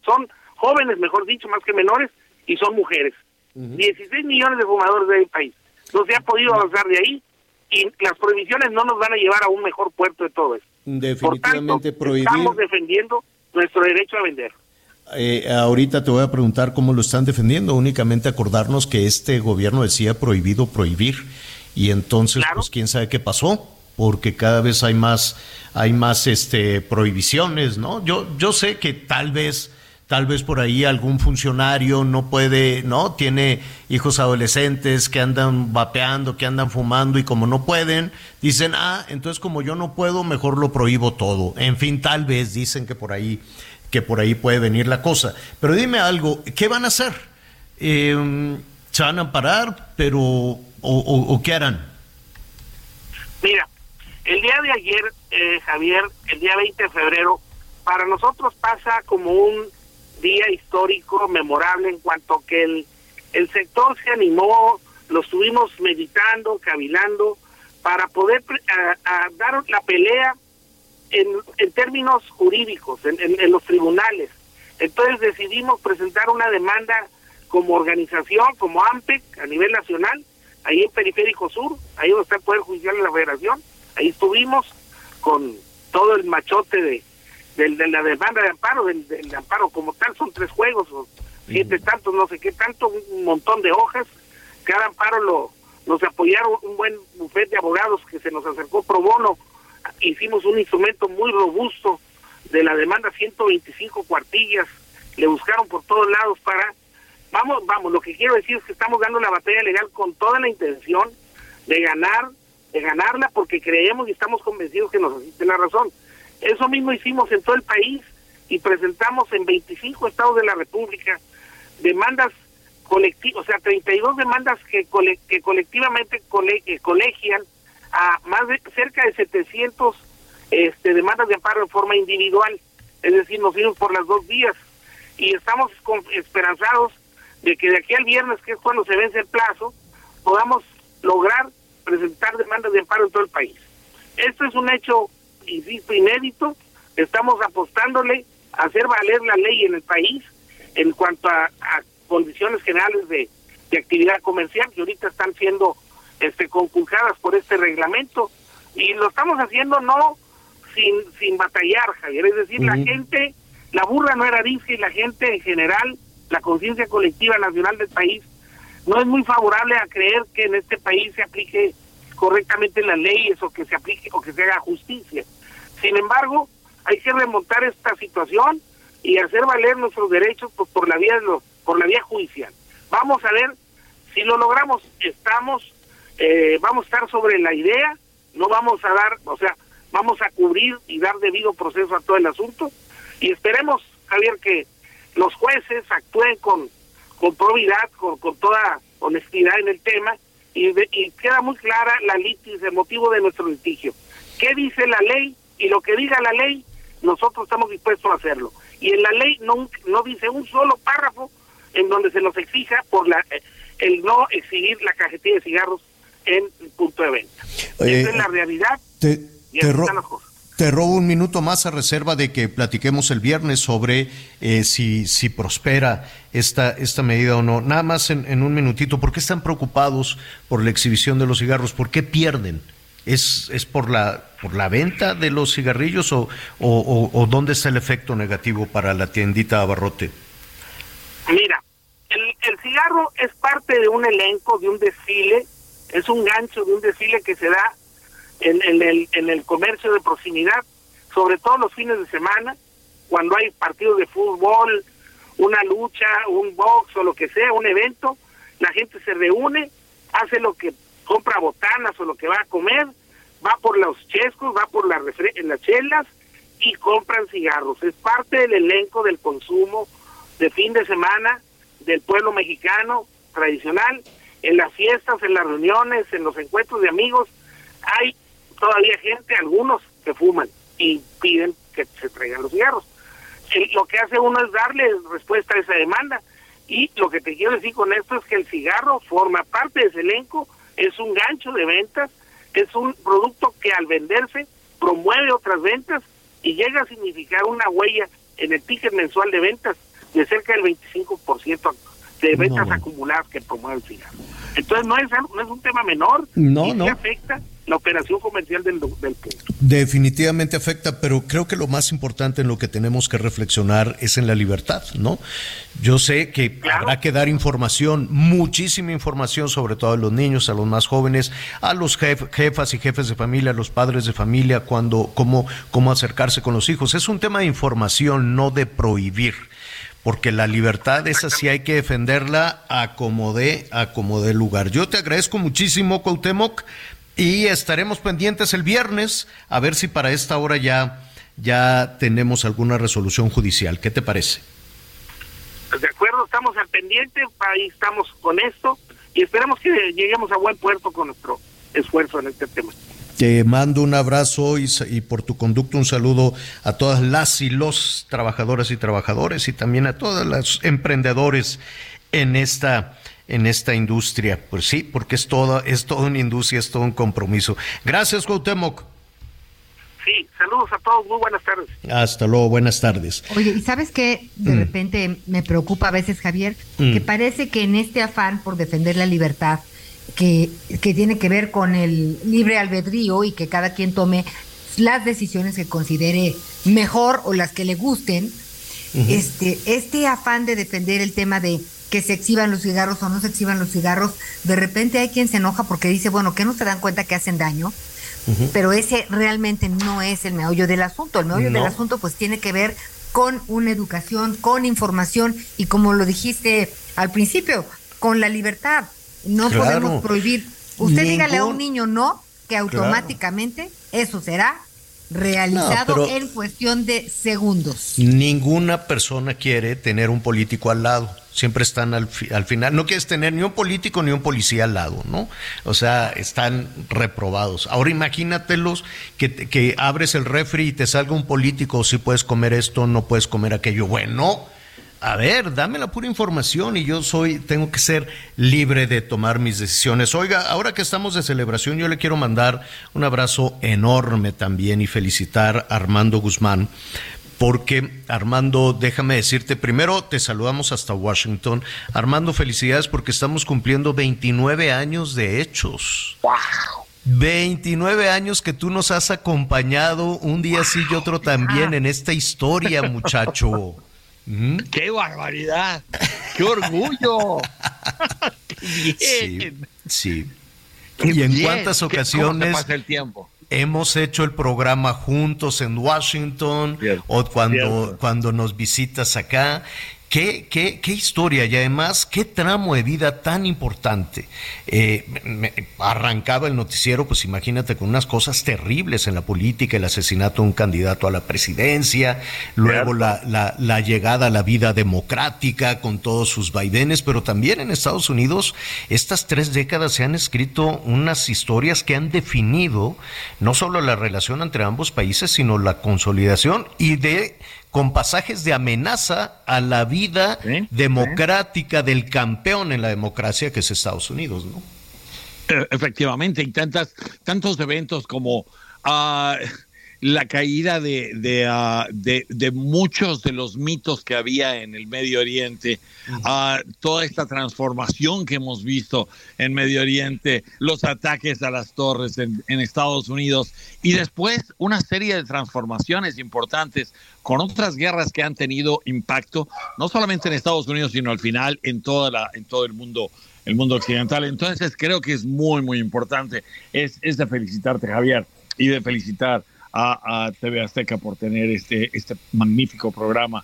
son jóvenes, mejor dicho, más que menores, y son mujeres. 16 millones de fumadores del país. No se ha podido avanzar de ahí y las prohibiciones no nos van a llevar a un mejor puerto de todo eso. Definitivamente Por tanto, Estamos defendiendo nuestro derecho a vender. Eh, ahorita te voy a preguntar cómo lo están defendiendo. Únicamente acordarnos que este gobierno decía prohibido prohibir y entonces pues quién sabe qué pasó porque cada vez hay más hay más este prohibiciones, ¿no? Yo yo sé que tal vez tal vez por ahí algún funcionario no puede, ¿no? Tiene hijos adolescentes que andan vapeando, que andan fumando y como no pueden, dicen, ah, entonces como yo no puedo, mejor lo prohíbo todo. En fin, tal vez dicen que por ahí que por ahí puede venir la cosa. Pero dime algo, ¿qué van a hacer? Eh, ¿Se van a parar, pero o, o, qué harán? Mira, el día de ayer, eh, Javier, el día 20 de febrero, para nosotros pasa como un día histórico, memorable, en cuanto que el, el sector se animó, lo estuvimos meditando, cavilando, para poder a dar la pelea en, en términos jurídicos, en, los tribunales. Entonces decidimos presentar una demanda como organización, como AMPEC, a nivel nacional, ahí en Periférico Sur, ahí donde está el Poder Judicial de la Federación, ahí estuvimos con todo el machote de, de, la demanda de amparo, del, del, amparo como tal, son tres juegos, o siete tantos, no sé qué tanto, un montón de hojas, cada amparo lo nos apoyaron un buen bufete de abogados que se nos acercó pro bono. Hicimos un instrumento muy robusto de la demanda 125 cuartillas, le buscaron por todos lados para, vamos, vamos, lo que quiero decir es que estamos dando la batalla legal con toda la intención de ganar, ganarla porque creemos y estamos convencidos que nos asiste la razón. Eso mismo hicimos en todo el país y presentamos en 25 estados de la República demandas colectivas, o sea, 32 demandas que, que colectivamente colegian a más de cerca de 700 este, demandas de amparo de forma individual, es decir, nos fuimos por las dos vías y estamos esperanzados de que de aquí al viernes, que es cuando se vence el plazo, podamos lograr presentar demandas de amparo en todo el país. Esto es un hecho, insisto, inédito, estamos apostándole a hacer valer la ley en el país en cuanto a, condiciones generales de, de actividad comercial que ahorita están siendo este, conculcadas por este reglamento y lo estamos haciendo no sin, sin batallar, Javier, es decir, la gente, la burra no era dice y la gente en general, la conciencia colectiva nacional del país, no es muy favorable a creer que en este país se aplique correctamente las leyes o que se aplique o que se haga justicia. Sin embargo, hay que remontar esta situación y hacer valer nuestros derechos pues, por la vía por la vía judicial. Vamos a ver si lo logramos. Estamos eh, vamos a estar sobre la idea, no vamos a dar, o sea, vamos a cubrir y dar debido proceso a todo el asunto y esperemos, Javier, que los jueces actúen con, con probidad, con, con toda honestidad en el tema y, y queda muy clara la litis, el motivo de nuestro litigio. ¿Qué dice la ley? Y lo que diga la ley, nosotros estamos dispuestos a hacerlo. Y en la ley no, no dice un solo párrafo en donde se nos exija por la el no exigir la cajetilla de cigarros en el punto de venta. Esa es la realidad. Te, te, robo un minuto más a reserva de que platiquemos el viernes sobre eh, si, si prospera esta, esta medida o no. Nada más en, un minutito, ¿por qué están preocupados por la exhibición de los cigarros? ¿Por qué pierden? ¿Es, es por, la, por la venta de los cigarrillos o, o, o, dónde está el efecto negativo para la tiendita Abarrote? Mira, el, el cigarro es parte de un elenco, de un desfile es un gancho de un desfile que se da en, el, en el comercio de proximidad, sobre todo los fines de semana, cuando hay partidos de fútbol, una lucha, un box o lo que sea, un evento, la gente se reúne, hace lo que compra botanas o lo que va a comer, va por los chescos, va por las, las chelas y compran cigarros. Es parte del elenco del consumo de fin de semana del pueblo mexicano tradicional en las fiestas, en las reuniones, en los encuentros de amigos, hay todavía gente, algunos que fuman y piden que se traigan los cigarros. lo que hace uno es darle respuesta a esa demanda. Y lo que te quiero decir con esto es que el cigarro forma parte de ese elenco, es un gancho de ventas, es un producto que al venderse promueve otras ventas y llega a significar una huella en el ticket mensual de ventas de cerca del 25% de ventas acumuladas que promueve el cigarro. Entonces no es, no es un tema menor no, y no. afecta la operación comercial del, del punto. Definitivamente afecta, pero creo que lo más importante en lo que tenemos que reflexionar es en la libertad, ¿no? Yo sé que habrá que dar información, muchísima información, sobre todo a los niños, a los más jóvenes, a los jef- jefas y jefes de familia, a los padres de familia, cuando, cómo, cómo acercarse con los hijos. Es un tema de información, no de prohibir porque la libertad esa sí hay que defenderla a como dé, a como dé lugar. Yo te agradezco muchísimo, Cuauhtémoc, y estaremos pendientes el viernes a ver si para esta hora ya, ya tenemos alguna resolución judicial. ¿Qué te parece? Pues de acuerdo, estamos al pendiente, ahí estamos con esto y esperemos que lleguemos a buen puerto con nuestro esfuerzo en este tema. Te mando un abrazo y, y por tu conducto un saludo a todas las y los trabajadoras y trabajadores y también a todos los emprendedores en esta en esta industria. Pues sí, porque es toda es toda una industria, es todo un compromiso. Gracias, Cuauhtémoc. Sí, saludos a todos, muy buenas tardes. Hasta luego, buenas tardes. Oye, ¿y sabes qué? De Mm. repente me preocupa a veces, Javier, Mm. que parece que en este afán por defender la libertad, que, que tiene que ver con el libre albedrío y que cada quien tome las decisiones que considere mejor o las que le gusten, este, este afán de defender el tema de que se exhiban los cigarros o no se exhiban los cigarros, de repente hay quien se enoja porque dice, bueno, que no se dan cuenta que hacen daño, pero ese realmente no es el meollo del asunto. El meollo No. del asunto pues tiene que ver con una educación, con información y como lo dijiste al principio, con la libertad. No Claro. podemos prohibir. Usted dígale a un niño no, que automáticamente eso será realizado en cuestión de segundos. Ninguna persona quiere tener un político al lado. Siempre están al, fi- al final. No quieres tener ni un político ni un policía al lado, ¿no? O sea, están reprobados. Ahora imagínatelos que, que abres el refri y te salga un político, si puedes comer esto, no puedes comer aquello. Bueno, a ver, dame la pura información y yo soy, tengo que ser libre de tomar mis decisiones. Oiga, ahora que estamos de celebración, yo le quiero mandar un abrazo enorme también y felicitar a Armando Guzmán. Porque Armando, déjame decirte, primero te saludamos hasta Washington. Armando, felicidades porque estamos cumpliendo 29 años de hechos. 29 años que tú nos has acompañado un día sí y otro también en esta historia, muchacho. ¿Mm? ¡Qué barbaridad! ¡Qué orgullo! (laughs) Sí, sí. Qué ¿Y en bien. cuántas ¿Qué- cómo se ocasiones pasa el tiempo? Hemos hecho el programa juntos en Washington o cuando, cuando nos visitas acá? ¿Qué, qué, qué historia y además qué tramo de vida tan importante. Eh, me- arrancaba el noticiero, pues imagínate, con unas cosas terribles en la política, el asesinato de un candidato a la presidencia, luego la, la, la llegada a la vida democrática con todos sus vaivenes, pero también en Estados Unidos estas tres décadas se han escrito unas historias que han definido no solo la relación entre ambos países, sino la consolidación y de con pasajes de amenaza a la vida democrática del campeón en la democracia que es Estados Unidos, ¿no? Eh, Efectivamente, y tantas, tantos eventos como ah, la caída de, de, ah, de- de muchos de los mitos que había en el Medio Oriente, ah, toda esta transformación que hemos visto en Medio Oriente, los ataques a las torres en, en Estados Unidos y después una serie de transformaciones importantes con otras guerras que han tenido impacto no solamente en Estados Unidos, sino al final en, toda la, en todo el mundo el mundo occidental. Entonces creo que es muy, muy importante. Es, es de felicitarte, Javier, y de felicitar a, a TV Azteca por tener este, este magnífico programa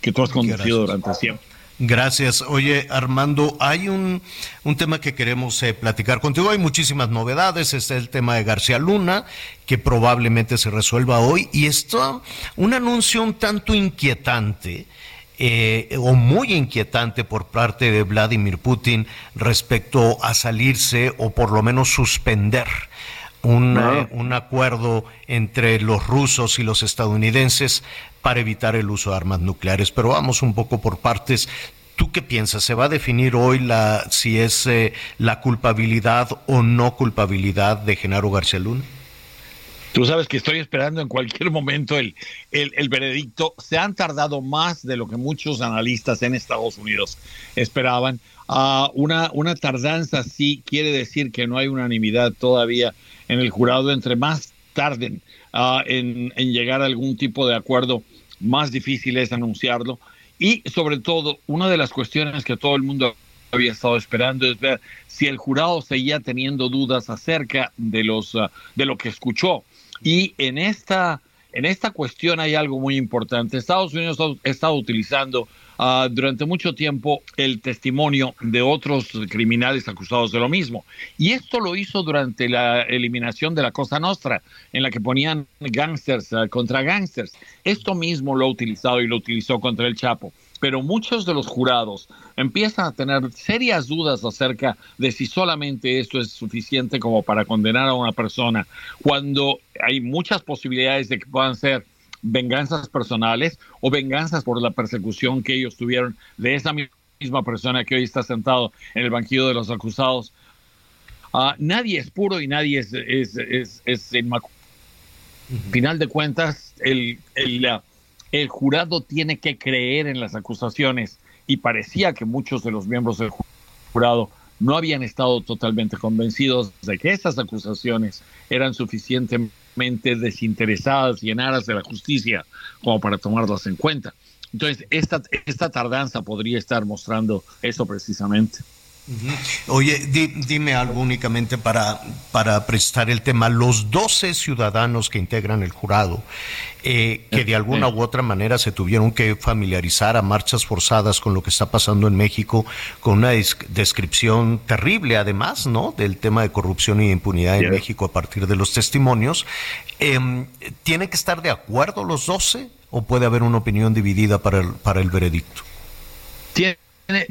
que tú has conducido durante siempre. Gracias. Oye, Armando, hay un, un tema que queremos eh, platicar contigo. Hay muchísimas novedades. Está el tema de García Luna, que probablemente se resuelva hoy. Y esto, un anuncio un tanto inquietante. eh, o muy inquietante por parte de Vladimir Putin respecto a salirse o por lo menos suspender un, Ah. eh, un acuerdo entre los rusos y los estadounidenses para evitar el uso de armas nucleares. Pero vamos un poco por partes. ¿Tú qué piensas? ¿Se va a definir hoy la, si es eh, la culpabilidad o no culpabilidad de Genaro García Luna? Tú sabes que estoy esperando en cualquier momento el, el, el veredicto. Se han tardado más de lo que muchos analistas en Estados Unidos esperaban. Ah, una, una tardanza sí quiere decir que no hay unanimidad todavía en el jurado, entre más tarden ah, en, llegar a algún tipo de acuerdo, más difícil es anunciarlo. Y sobre todo, una de las cuestiones que todo el mundo había estado esperando es ver si el jurado seguía teniendo dudas acerca de los ah, de lo que escuchó y en esta en esta cuestión hay algo muy importante. Estados Unidos ha estado utilizando ah, durante mucho tiempo el testimonio de otros criminales acusados de lo mismo. Y esto lo hizo durante la eliminación de la Cosa Nostra, en la que ponían gangsters ah, contra gangsters. Esto mismo lo ha utilizado y lo utilizó contra el Chapo pero muchos de los jurados empiezan a tener serias dudas acerca de si solamente esto es suficiente como para condenar a una persona, cuando hay muchas posibilidades de que puedan ser venganzas personales o venganzas por la persecución que ellos tuvieron de esa misma persona que hoy está sentado en el banquillo de los acusados. Ah, nadie es puro y nadie es, es, es, es inmaculado. Final de cuentas, el, el, el jurado tiene que creer en las acusaciones y parecía que muchos de los miembros del jurado no habían estado totalmente convencidos de que esas acusaciones eran suficientemente desinteresadas y en aras de la justicia como para tomarlas en cuenta. Entonces, esta, esta tardanza podría estar mostrando eso precisamente. Oye, dime algo únicamente para, para prestar el tema. Los 12 ciudadanos que integran el jurado, eh, que de alguna u otra manera se tuvieron que familiarizar a marchas forzadas con lo que está pasando en México, con una descripción terrible además, ¿no? Del tema de corrupción y impunidad en México a partir de los testimonios. Eh, ¿Tienen que estar de acuerdo los 12 o puede haber una opinión dividida para el, para el veredicto? Tiene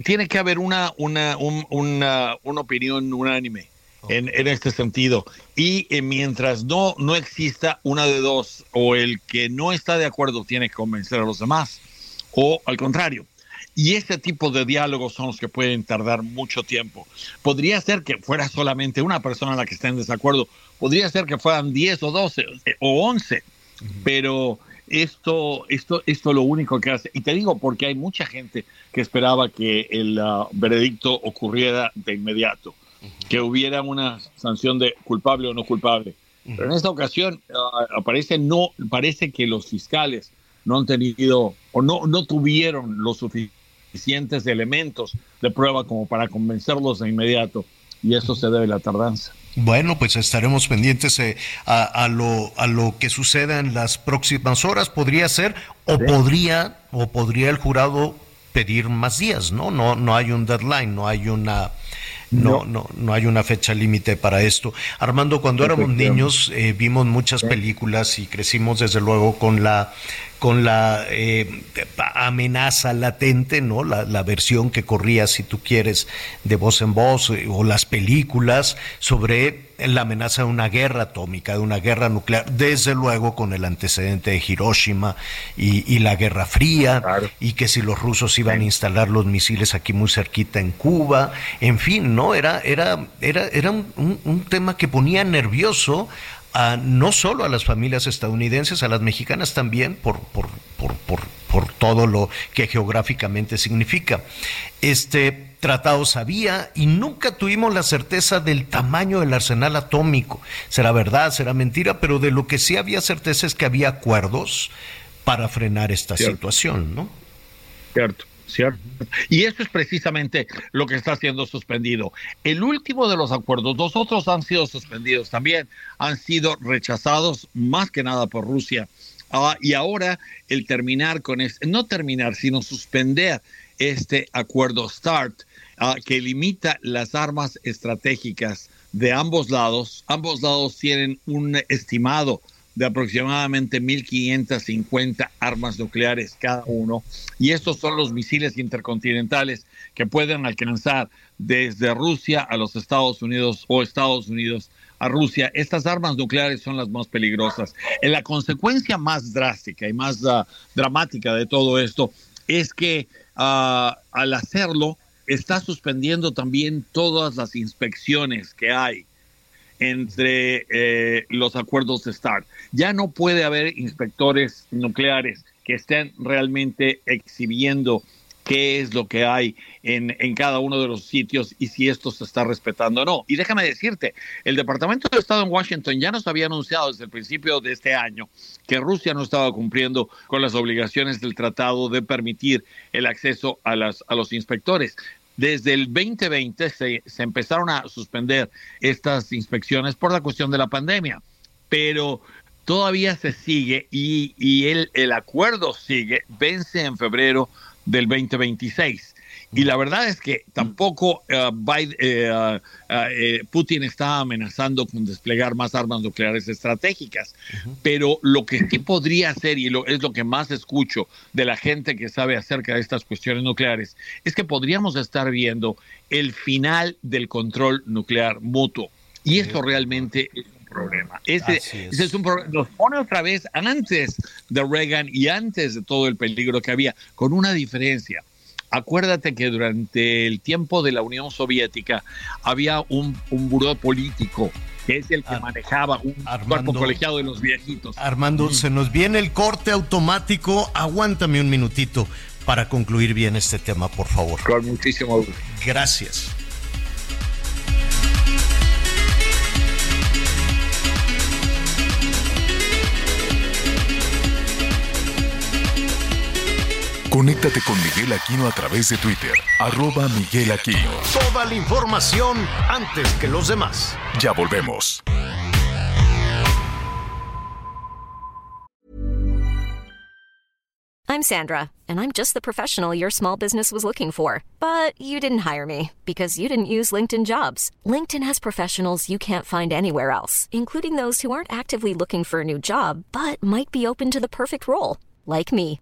tiene, que haber una, una, una, una opinión unánime en, en, este sentido. Y eh, mientras no, no exista una de dos, o el que no está de acuerdo tiene que convencer a los demás, o al contrario. Y ese tipo de diálogos son los que pueden tardar mucho tiempo. Podría ser que fuera solamente una persona la que esté en desacuerdo, podría ser que fueran 10 o 12 eh, o 11, pero esto, esto, esto lo único que hace, y te digo porque hay mucha gente que esperaba que el uh, veredicto ocurriera de inmediato, que hubiera una sanción de culpable o no culpable. Pero en esta ocasión uh, aparece no, parece que los fiscales no han tenido o no, no tuvieron los suficientes elementos de prueba como para convencerlos de inmediato, y eso se debe a la tardanza. Bueno, pues estaremos pendientes eh, a, lo, a lo que suceda en las próximas horas. Podría ser, o podría, o podría el jurado pedir más días, ¿no? No, no hay un deadline, no hay una, no, no, no hay una fecha límite para esto. Armando, cuando éramos niños eh, vimos muchas películas y crecimos desde luego con la con la eh, amenaza latente, ¿no? La, la, versión que corría, si tú quieres, de voz en voz, eh, o las películas sobre la amenaza de una guerra atómica, de una guerra nuclear, desde luego con el antecedente de Hiroshima y, y la Guerra Fría, y que si los rusos iban a instalar los misiles aquí muy cerquita en Cuba, en fin, ¿no? Era, era, era, era un, un, un tema que ponía nervioso a, no solo a las familias estadounidenses, a las mexicanas también, por, por, por, por, por todo lo que geográficamente significa. Este tratado sabía y nunca tuvimos la certeza del tamaño del arsenal atómico. Será verdad, será mentira, pero de lo que sí había certeza es que había acuerdos para frenar esta situación, ¿no? Cierto. ¿Cierto? Y eso es precisamente lo que está siendo suspendido. El último de los acuerdos, dos otros han sido suspendidos también, han sido rechazados más que nada por Rusia. Ah, y ahora el terminar con este, no terminar, sino suspender este acuerdo START, ah, que limita las armas estratégicas de ambos lados. Ambos lados tienen un estimado de aproximadamente 1.550 armas nucleares cada uno. Y estos son los misiles intercontinentales que pueden alcanzar desde Rusia a los Estados Unidos o Estados Unidos a Rusia. Estas armas nucleares son las más peligrosas. En la consecuencia más drástica y más uh, dramática de todo esto es que uh, al hacerlo está suspendiendo también todas las inspecciones que hay entre eh, los acuerdos de START. Ya no puede haber inspectores nucleares que estén realmente exhibiendo qué es lo que hay en, en, cada uno de los sitios y si esto se está respetando o no. Y déjame decirte, el Departamento de Estado en Washington ya nos había anunciado desde el principio de este año que Rusia no estaba cumpliendo con las obligaciones del tratado de permitir el acceso a, las, a los inspectores. Desde el 2020 se, se empezaron a suspender estas inspecciones por la cuestión de la pandemia, pero todavía se sigue y, y el, el acuerdo sigue, vence en febrero del 2026. Y la verdad es que tampoco uh, Biden, eh, uh, uh, Putin está amenazando con desplegar más armas nucleares estratégicas. Uh -huh. Pero lo que sí podría hacer, y lo, es lo que más escucho de la gente que sabe acerca de estas cuestiones nucleares, es que podríamos estar viendo el final del control nuclear mutuo. Y eso realmente es un problema. Ese, es. ese es un problema. Nos pone otra vez antes de Reagan y antes de todo el peligro que había, con una diferencia acuérdate que durante el tiempo de la Unión Soviética había un, un buró político que es el que Ar manejaba un Armando, cuerpo colegiado de los viejitos. Armando, mm. se nos viene el corte automático. Aguántame un minutito para concluir bien este tema, por favor. Con muchísimo gusto. Gracias. Conéctate con Miguel Aquino a través de Twitter, arroba Miguel Aquino. Toda la información antes que los demás. Ya volvemos. I'm Sandra, and I'm just the professional your small business was looking for. But you didn't hire me because you didn't use LinkedIn jobs. LinkedIn has professionals you can't find anywhere else, including those who aren't actively looking for a new job, but might be open to the perfect role, like me.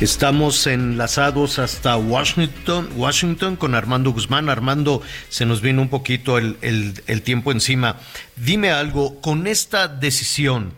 Estamos enlazados hasta Washington, Washington con Armando Guzmán. Armando, se nos vino un poquito el, el, el tiempo encima. Dime algo, con esta decisión,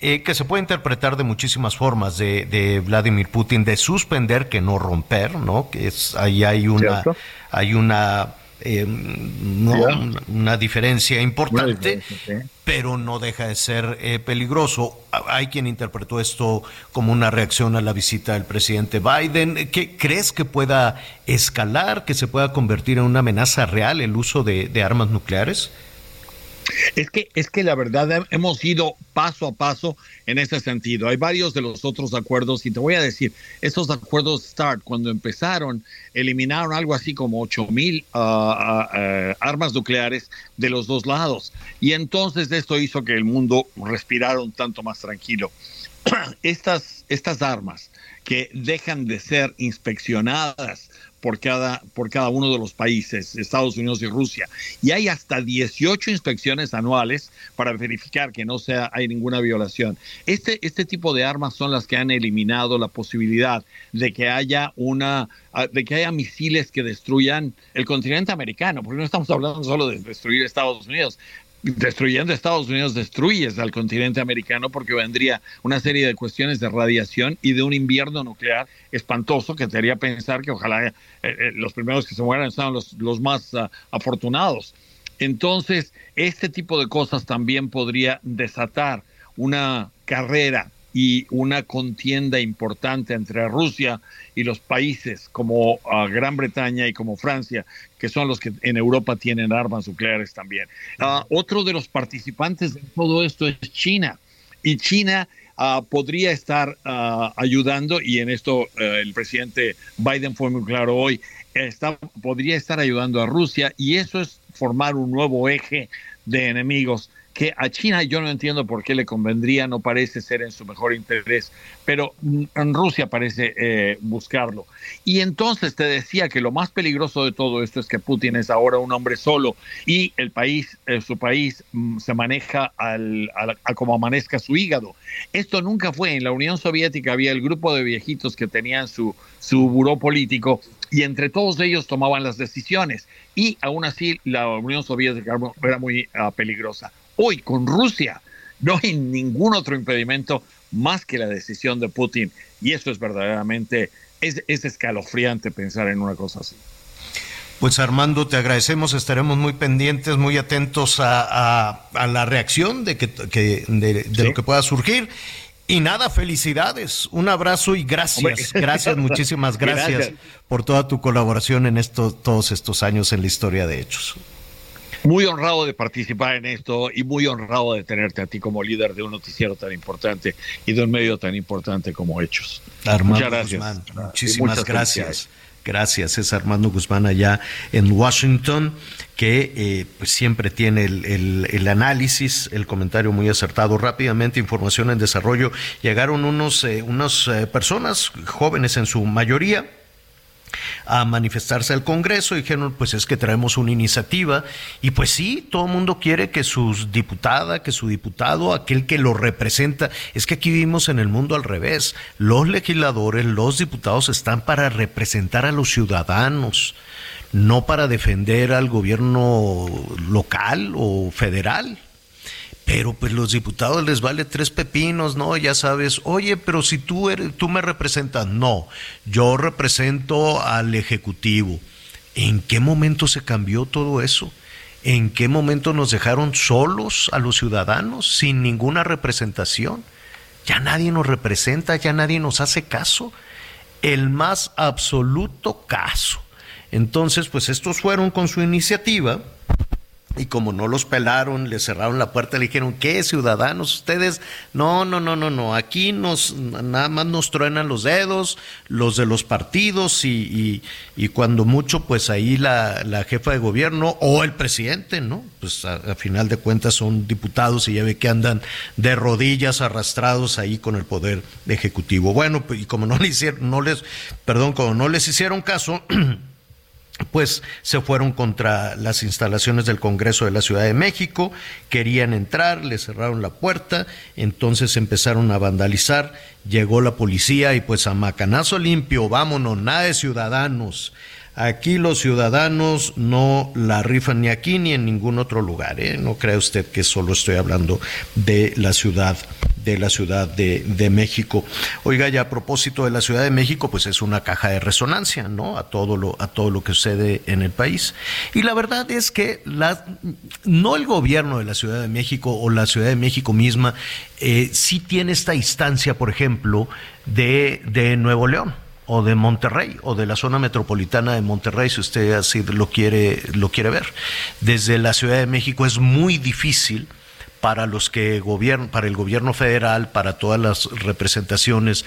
eh, que se puede interpretar de muchísimas formas de, de, Vladimir Putin, de suspender, que no romper, ¿no? Que es, ahí hay una, ¿Cierto? hay una eh, no, yeah. una diferencia importante, diferencia, sí. pero no deja de ser eh, peligroso. Hay quien interpretó esto como una reacción a la visita del presidente Biden. ¿Qué crees que pueda escalar, que se pueda convertir en una amenaza real el uso de, de armas nucleares? Es que, es que la verdad hemos ido paso a paso en ese sentido. Hay varios de los otros acuerdos y te voy a decir, estos acuerdos START, cuando empezaron, eliminaron algo así como 8 mil uh, uh, uh, armas nucleares de los dos lados. Y entonces esto hizo que el mundo respirara un tanto más tranquilo. (clears throat) estas, estas armas que dejan de ser inspeccionadas por cada, por cada uno de los países, Estados Unidos y Rusia. Y hay hasta 18 inspecciones anuales para verificar que no sea, hay ninguna violación. Este, este tipo de armas son las que han eliminado la posibilidad de que haya una de que haya misiles que destruyan el continente americano, porque no estamos hablando solo de destruir Estados Unidos, destruyendo Estados Unidos, destruyes al continente americano porque vendría una serie de cuestiones de radiación y de un invierno nuclear espantoso que te haría pensar que ojalá eh, eh, los primeros que se mueran sean los, los más uh, afortunados. Entonces, este tipo de cosas también podría desatar una carrera y una contienda importante entre Rusia y los países como uh, Gran Bretaña y como Francia, que son los que en Europa tienen armas nucleares también. Uh, otro de los participantes de todo esto es China. Y China uh, podría estar ayudando, y en esto el presidente Biden fue muy claro hoy, está, podría estar ayudando a Rusia, y eso es formar un nuevo eje de enemigos que a China yo no entiendo por qué le convendría, no parece ser en su mejor interés, pero en Rusia parece eh, buscarlo. Y entonces te decía que lo más peligroso de todo esto es que Putin es ahora un hombre solo y el país, eh, su país mm, se maneja al, al, a como amanezca su hígado. Esto nunca fue. En la Unión Soviética había el grupo de viejitos que tenían su, su buró político y entre todos ellos tomaban las decisiones y aún así la Unión Soviética era muy uh, peligrosa. Hoy con Rusia. No hay ningún otro impedimento más que la decisión de Putin. Y eso es verdaderamente, es, es escalofriante pensar en una cosa así. Pues Armando, te agradecemos, estaremos muy pendientes, muy atentos a, la reacción de, que, de, lo que pueda surgir. Y nada, felicidades, un abrazo y gracias, gracias, (laughs) muchísimas gracias, por toda tu colaboración en esto, todos estos años en la historia de Hechos. Muy honrado de participar en esto y muy honrado de tenerte a ti como líder de un noticiero tan importante y de un medio tan importante como Hechos. Armando Muchas gracias. muchísimas gracias. Gracias, es Armando Guzmán allá en Washington, que eh, pues siempre tiene el, análisis, el comentario muy acertado. Rápidamente, información en desarrollo. Llegaron unos, eh, unas eh, personas, jóvenes en su mayoría, a manifestarse al Congreso. Dijeron, pues es que traemos una iniciativa. Y pues sí, todo el mundo quiere que su diputada, que su diputado, aquel que lo representa, es que aquí vivimos en el mundo al revés. Los legisladores, los diputados están para representar a los ciudadanos, no para defender al gobierno local o federal. Pero pues los diputados les vale tres pepinos, ¿no? Ya sabes, oye, pero si tú, eres, tú me representas, no, yo represento al Ejecutivo. ¿En qué momento se cambió todo eso? ¿En qué momento nos dejaron solos a los ciudadanos sin ninguna representación? Ya nadie nos representa, ya nadie nos hace caso. El más absoluto caso. Entonces, pues estos fueron con su iniciativa y como no los pelaron, le cerraron la puerta, le dijeron, ¿qué ciudadanos ustedes? No, no, no, no, no, aquí nos, nada más nos truenan los dedos, los de los partidos y, y, cuando mucho, pues ahí la, la, jefa de gobierno o el presidente, ¿no? Pues a, final de cuentas son diputados y ya ve que andan de rodillas arrastrados ahí con el poder ejecutivo. Bueno, pues, y como no le hicieron, no les, perdón, como no les hicieron caso, (clears throat) pues se fueron contra las instalaciones del Congreso de la Ciudad de México, querían entrar, le cerraron la puerta, entonces empezaron a vandalizar, llegó la policía y pues a macanazo limpio, vámonos, nada de ciudadanos. Aquí los ciudadanos no la rifan ni aquí ni en ningún otro lugar. ¿eh? No crea usted que solo estoy hablando de la ciudad de la Ciudad de, de, México. Oiga, ya a propósito de la Ciudad de México, pues es una caja de resonancia, ¿no? A todo lo, a todo lo que sucede en el país. Y la verdad es que la, no el gobierno de la Ciudad de México o la Ciudad de México misma eh, sí tiene esta instancia, por ejemplo, de, de Nuevo León o de Monterrey o de la zona metropolitana de Monterrey si usted así lo quiere lo quiere ver desde la Ciudad de México es muy difícil para los que gobiernan, para el gobierno federal, para todas las representaciones,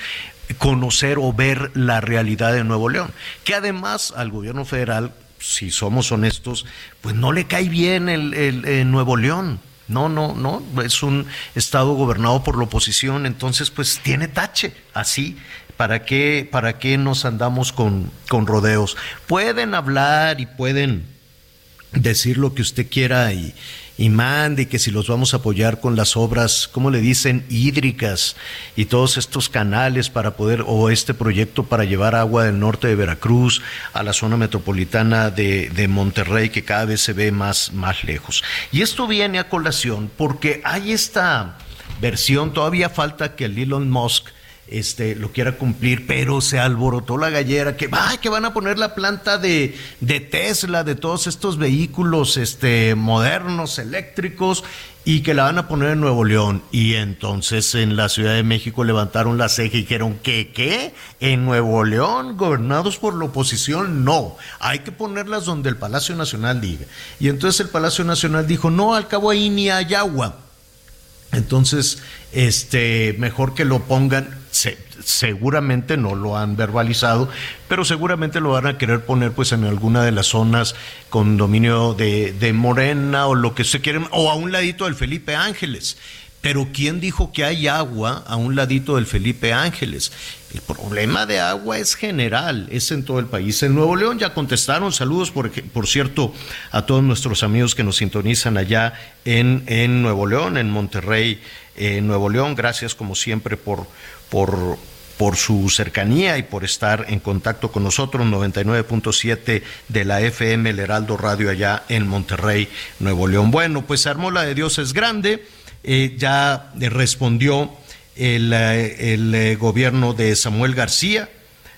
conocer o ver la realidad de Nuevo León. Que además al gobierno federal, si somos honestos, pues no le cae bien el, Nuevo León. No, no, no, es un estado gobernado por la oposición, entonces pues tiene tache, así. ¿Para qué, para qué nos andamos con, con rodeos? Pueden hablar y pueden decir lo que usted quiera y, y mande que si los vamos a apoyar con las obras, ¿cómo le dicen? Hídricas y todos estos canales para poder, o este proyecto para llevar agua del norte de Veracruz a la zona metropolitana de, de Monterrey, que cada vez se ve más, más lejos. Y esto viene a colación porque hay esta versión, todavía falta que el Elon Musk este, lo quiera cumplir, pero se alborotó la gallera que, que van a poner la planta de, Tesla, de todos estos vehículos este, modernos, eléctricos, y que la van a poner en Nuevo León. Y entonces en la Ciudad de México levantaron la ceja y dijeron, ¿qué, qué? ¿En Nuevo León, gobernados por la oposición? No, hay que ponerlas donde el Palacio Nacional diga. Y entonces el Palacio Nacional dijo, no, al cabo ahí ni hay agua. Entonces, este, mejor que lo pongan seguramente no lo han verbalizado, pero seguramente lo van a querer poner pues en alguna de las zonas con dominio de, de Morena o lo que se quieren, o a un ladito del Felipe Ángeles. Pero ¿quién dijo que hay agua a un ladito del Felipe Ángeles? El problema de agua es general, es en todo el país. En Nuevo León ya contestaron, saludos por, por cierto a todos nuestros amigos que nos sintonizan allá en, en Nuevo León, en Monterrey, en Nuevo León. Gracias como siempre por, por por su cercanía y por estar en contacto con nosotros, 99.7 de la FM, el Heraldo Radio allá en Monterrey, Nuevo León. Bueno, pues se armó la de Dios es grande, eh, ya respondió el, eh, el eh, gobierno de Samuel García,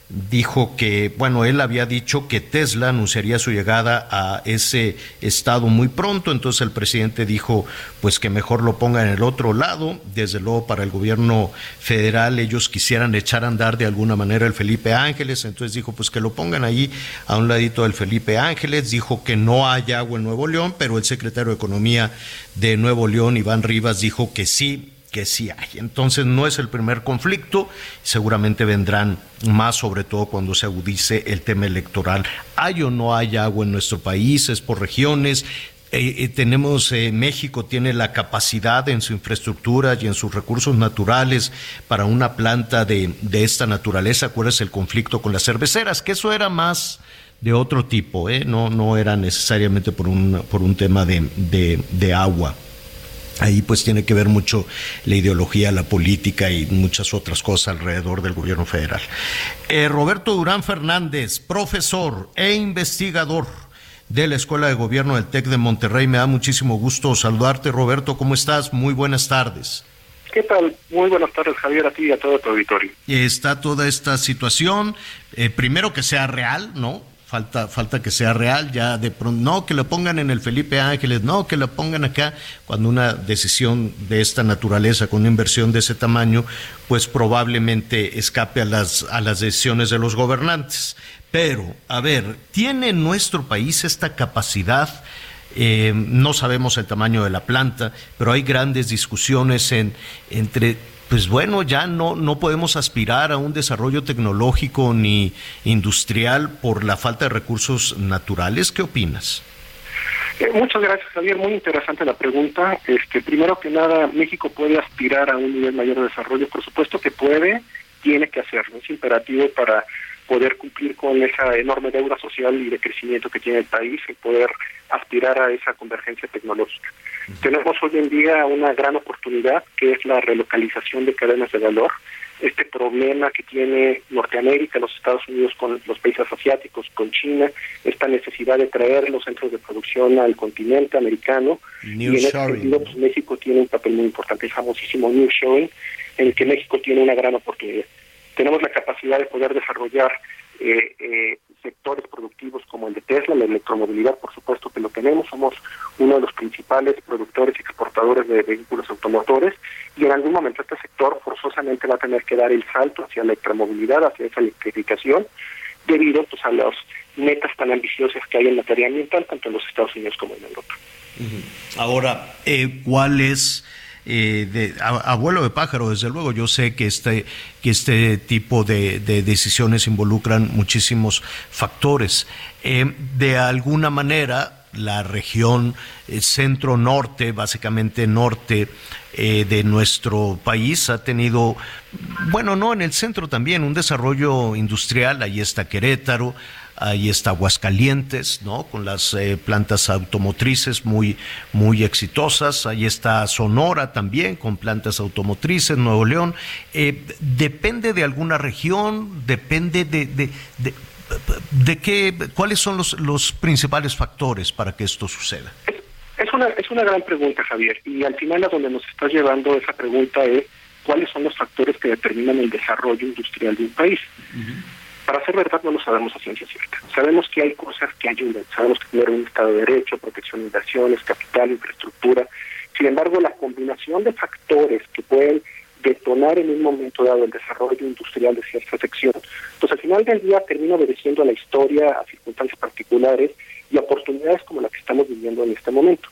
dijo que, bueno, él había dicho que Tesla anunciaría su llegada a ese estado muy pronto, entonces el presidente dijo, pues que mejor lo ponga en el otro lado, desde luego para el gobierno federal ellos quisieran echar a andar de alguna manera el Felipe Ángeles, entonces dijo, pues que lo pongan ahí a un ladito del Felipe Ángeles, dijo que no hay agua en Nuevo León, pero el secretario de Economía de Nuevo León, Iván Rivas, dijo que sí, que sí hay. Entonces no es el primer conflicto, seguramente vendrán más, sobre todo cuando se agudice el tema electoral. Hay o no hay agua en nuestro país, es por regiones. Eh, eh, tenemos, eh, México tiene la capacidad en su infraestructura y en sus recursos naturales para una planta de, esta naturaleza. es el conflicto con las cerveceras? Que eso era más de otro tipo, no, no era necesariamente por un, por un tema de, de agua. Ahí pues tiene que ver mucho la ideología, la política y muchas otras cosas alrededor del gobierno federal. Eh, Roberto Durán Fernández, profesor e investigador de la Escuela de Gobierno del TEC de Monterrey. Me da muchísimo gusto saludarte, Roberto. ¿Cómo estás? Muy buenas tardes. ¿Qué tal? Muy buenas tardes, Javier, a ti y a todo tu auditorio. Está toda esta situación, eh, primero que sea real, ¿no? Falta, falta que sea real, ya de pronto, no que lo pongan en el Felipe Ángeles, no que lo pongan acá, cuando una decisión de esta naturaleza, con una inversión de ese tamaño, pues probablemente escape a las, a las decisiones de los gobernantes. Pero, a ver, ¿tiene nuestro país esta capacidad? Eh, no sabemos el tamaño de la planta, pero hay grandes discusiones en, entre pues bueno, ya no, no podemos aspirar a un desarrollo tecnológico ni industrial por la falta de recursos naturales. ¿Qué opinas? Eh, muchas gracias, Javier. Muy interesante la pregunta. Este, primero que nada, México puede aspirar a un nivel mayor de desarrollo. Por supuesto que puede, tiene que hacerlo. Es imperativo para poder cumplir con esa enorme deuda social y de crecimiento que tiene el país y poder aspirar a esa convergencia tecnológica. Tenemos hoy en día una gran oportunidad que es la relocalización de cadenas de valor. Este problema que tiene Norteamérica, los Estados Unidos con los países asiáticos, con China, esta necesidad de traer los centros de producción al continente americano. y en ese sentido, pues, México tiene un papel muy importante, el famosísimo New Showing, en el que México tiene una gran oportunidad. Tenemos la capacidad de poder desarrollar eh, eh, sectores productivos como el de Tesla, la electromovilidad, por supuesto que lo tenemos, somos uno de los principales productores y exportadores de vehículos automotores y en algún momento este sector forzosamente va a tener que dar el salto hacia la electromovilidad, hacia esa electrificación, debido pues, a las metas tan ambiciosas que hay en materia ambiental, tanto en los Estados Unidos como en Europa. Ahora, eh, ¿cuál es eh, de abuelo de pájaro, desde luego. Yo sé que este, que este tipo de, decisiones involucran muchísimos factores. Eh, de alguna manera, la región eh, centro-norte, básicamente norte de nuestro país, ha tenido, bueno, no, en el centro también, un desarrollo industrial. Ahí está Querétaro, ahí está Aguascalientes, ¿no? Con las eh, plantas automotrices muy, muy exitosas, ahí está Sonora también con plantas automotrices, Nuevo León. Eh, ¿Depende de alguna región? ¿Depende de, de, de, qué, cuáles son los, los principales factores para que esto suceda? Es una, es una gran pregunta, Javier, y al final a donde nos está llevando esa pregunta es cuáles son los factores que determinan el desarrollo industrial de un país. Para ser verdad no lo sabemos a ciencia cierta. Sabemos que hay cosas que ayudan, sabemos que tener un Estado de Derecho, protección de inversiones, capital, infraestructura. Sin embargo, la combinación de factores que pueden detonar en un momento dado el desarrollo industrial de cierta sección, pues al final del día termina obedeciendo a la historia, a circunstancias particulares y oportunidades como la que estamos viviendo en este momento.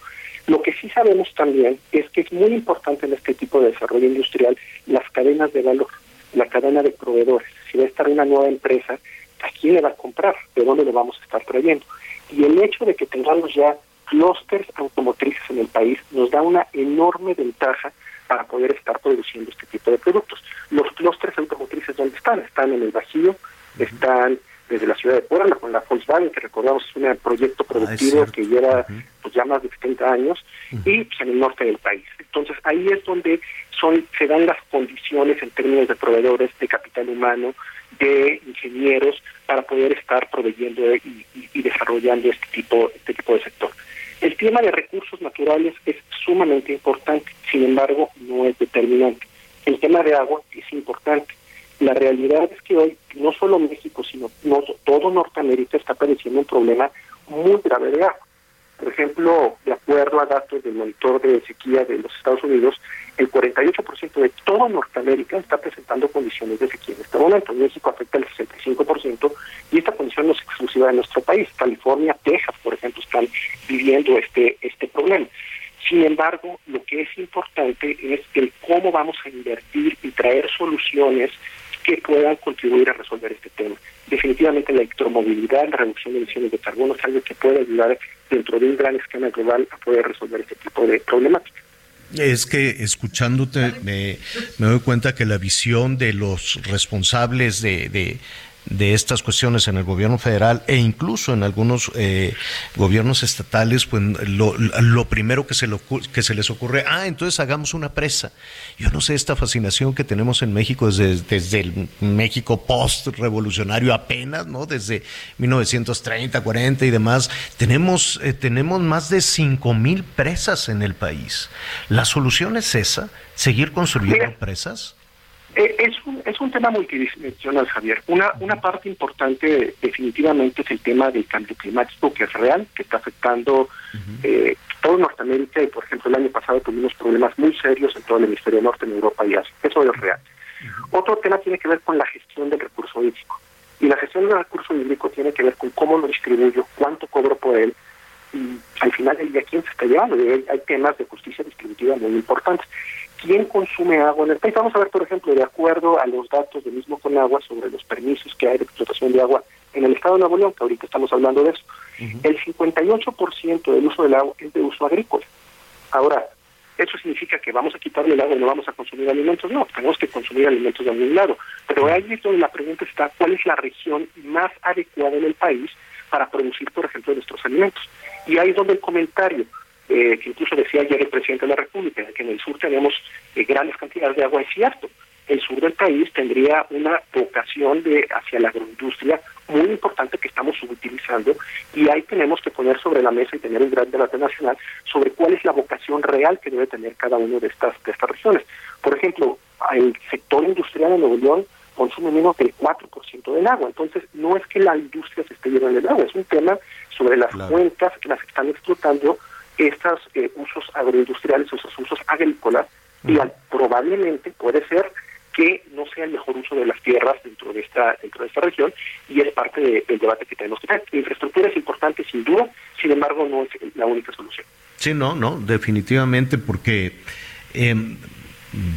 Lo que sí sabemos también es que es muy importante en este tipo de desarrollo industrial las cadenas de valor, la cadena de proveedores si va a estar una nueva empresa, ¿a quién le va a comprar? ¿De dónde le vamos a estar trayendo? Y el hecho de que tengamos ya clústeres automotrices en el país nos da una enorme ventaja para poder estar produciendo este tipo de productos. Los clústeres automotrices, ¿dónde están? Están en el Bajío, están desde la ciudad de Puebla con la Volkswagen, que recordamos es un proyecto ah, productivo que lleva pues, ya más de 70 años, y pues, en el norte del país. Entonces ahí es donde son se dan las condiciones en términos de proveedores de capital humano, de ingenieros para poder estar proveyendo y, desarrollando este tipo este tipo de sector. El tema de recursos naturales es sumamente importante, sin embargo, no es determinante. El tema de agua es importante. La realidad es que hoy no solo México, sino no, todo Norteamérica está padeciendo un problema muy grave de agua. Por ejemplo, de acuerdo a datos del monitor de sequía de los Estados Unidos, el 48% de toda Norteamérica está presentando condiciones de sequía en este momento. México afecta el 65% y esta condición no es exclusiva de nuestro país. California, Texas, por ejemplo, están viviendo este, este problema. Sin embargo, lo que es importante es el cómo vamos a invertir y traer soluciones que puedan contribuir a resolver este tema. Definitivamente la electromovilidad, la reducción de emisiones de carbono es algo que puede ayudar dentro de un gran esquema global a poder resolver este tipo de problemáticas. Es que escuchándote me, doy cuenta que la visión de los responsables de, de estas cuestiones en el gobierno federal e incluso en algunos eh, gobiernos estatales, pues lo, lo primero que se, lo, que se les ocurre, ah, entonces hagamos una presa. Yo no sé esta fascinación que tenemos en México desde, desde el México post-revolucionario apenas, ¿no? Desde 1930, 40 y demás. Tenemos, eh, tenemos más de 5 mil presas en el país. ¿La solución es esa? ¿Seguir construyendo presas? Eh, Es un, es un tema multidimensional, Javier. Una, una parte importante definitivamente es el tema del cambio climático, que es real, que está afectando eh, todo Norteamérica y, por ejemplo, el año pasado tuvimos problemas muy serios en todo el hemisferio norte, en Europa y Asia. Eso es real. Otro tema tiene que ver con la gestión del recurso hídrico. Y la gestión del recurso hídrico tiene que ver con cómo lo distribuyo, cuánto cobro por él, y al final del día quién se está llevando. Y hay, hay temas de justicia distributiva muy importantes. ¿Quién consume agua en el país? Vamos a ver, por ejemplo, de acuerdo a los datos del mismo Conagua sobre los permisos que hay de explotación de agua en el estado de Nuevo León, que ahorita estamos hablando de eso, el 58% del uso del agua es de uso agrícola. Ahora, ¿eso significa que vamos a quitarle el agua y no vamos a consumir alimentos? No, tenemos que consumir alimentos de algún lado. Pero ahí es donde la pregunta está, ¿cuál es la región más adecuada en el país para producir, por ejemplo, nuestros alimentos? Y ahí es donde el comentario eh, que incluso decía ayer el presidente de la República, que en el sur tenemos eh, grandes cantidades de agua, es cierto. El sur del país tendría una vocación de hacia la agroindustria muy importante que estamos subutilizando y ahí tenemos que poner sobre la mesa y tener un gran debate nacional sobre cuál es la vocación real que debe tener cada una de estas de estas regiones. Por ejemplo, el sector industrial de Nuevo León consume menos del 4% del agua. Entonces, no es que la industria se esté llevando el agua, es un tema sobre las Claro. cuencas que las están explotando estos eh, usos agroindustriales, esos usos agrícolas, y al- probablemente puede ser que no sea el mejor uso de las tierras dentro de esta dentro de esta región y es parte de- del debate que tenemos que tener. La infraestructura es importante sin duda, sin embargo no es la única solución. Sí, no, no, definitivamente, porque eh,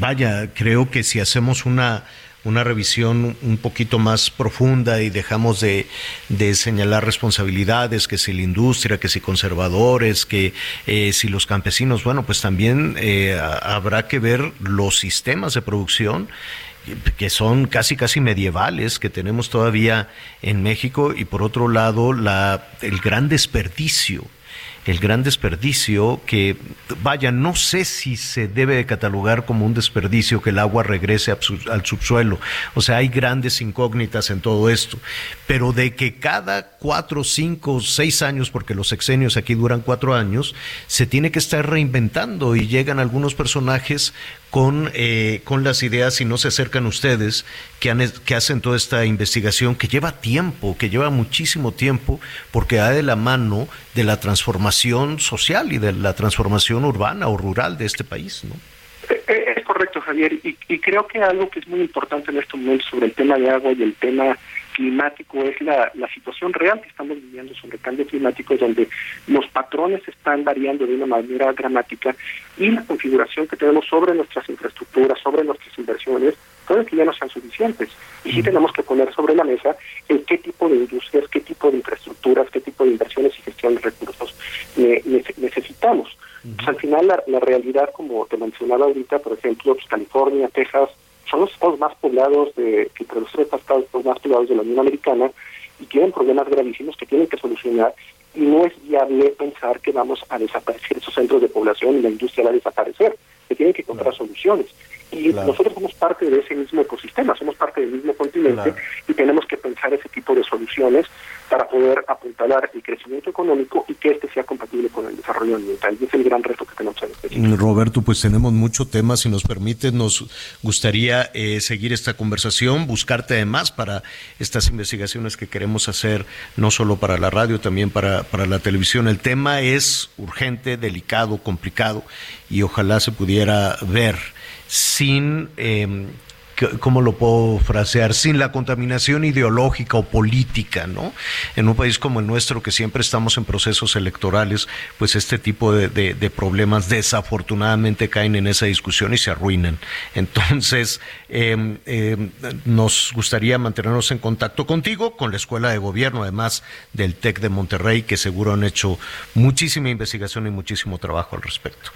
vaya, creo que si hacemos una, una revisión un poquito más profunda y dejamos de, de señalar responsabilidades, que si la industria, que si conservadores, que eh, si los campesinos, bueno, pues también eh, habrá que ver los sistemas de producción que son casi casi medievales que tenemos todavía en México y por otro lado la el gran desperdicio el gran desperdicio que, vaya, no sé si se debe de catalogar como un desperdicio que el agua regrese al subsuelo. O sea, hay grandes incógnitas en todo esto. Pero de que cada cuatro, cinco, seis años, porque los sexenios aquí duran cuatro años, se tiene que estar reinventando y llegan algunos personajes con, eh, con las ideas y no se acercan ustedes que, han, que hacen toda esta investigación que lleva tiempo, que lleva muchísimo tiempo, porque va de la mano de la transformación social y de la transformación urbana o rural de este país, ¿no? Eh, Es correcto, Javier, y, y creo que algo que es muy importante en este momento sobre el tema de agua y el tema climático es la, la situación real que estamos viviendo sobre el cambio climático, donde los patrones están variando de una manera dramática y la configuración que tenemos sobre nuestras infraestructuras, sobre nuestras inversiones, puede que ya no sean suficientes. Y sí tenemos que poner sobre la mesa el qué tipo de industrias, qué tipo de infraestructuras, qué tipo de inversiones y gestión de recursos nece- necesitamos. Pues al final la, la realidad, como te mencionaba ahorita, por ejemplo, pues, California, Texas, son los estados más poblados de, que entre los tres estados más poblados de la Unión Americana y tienen problemas gravísimos que tienen que solucionar y no es viable pensar que vamos a desaparecer esos centros de población y la industria va a desaparecer. Se tienen que encontrar soluciones. Y nosotros somos parte de ese mismo ecosistema, somos parte del mismo continente y tenemos que pensar ese tipo de soluciones para poder apuntalar el crecimiento económico y que este sea compatible con el desarrollo ambiental. Y es el gran reto que tenemos en este Roberto, pues tenemos mucho tema. Si nos permite, nos gustaría eh, seguir esta conversación, buscarte además para estas investigaciones que queremos hacer, no solo para la radio, también para, para la televisión. El tema es urgente, delicado, complicado y ojalá se pudiera ver sin... Eh, ¿cómo lo puedo frasear? Sin la contaminación ideológica o política, ¿no? En un país como el nuestro, que siempre estamos en procesos electorales, pues este tipo de, problemas desafortunadamente caen en esa discusión y se arruinan. Entonces, eh, eh, nos gustaría mantenernos en contacto contigo, con la Escuela de Gobierno, además del TEC de Monterrey, que seguro han hecho muchísima investigación y muchísimo trabajo al respecto.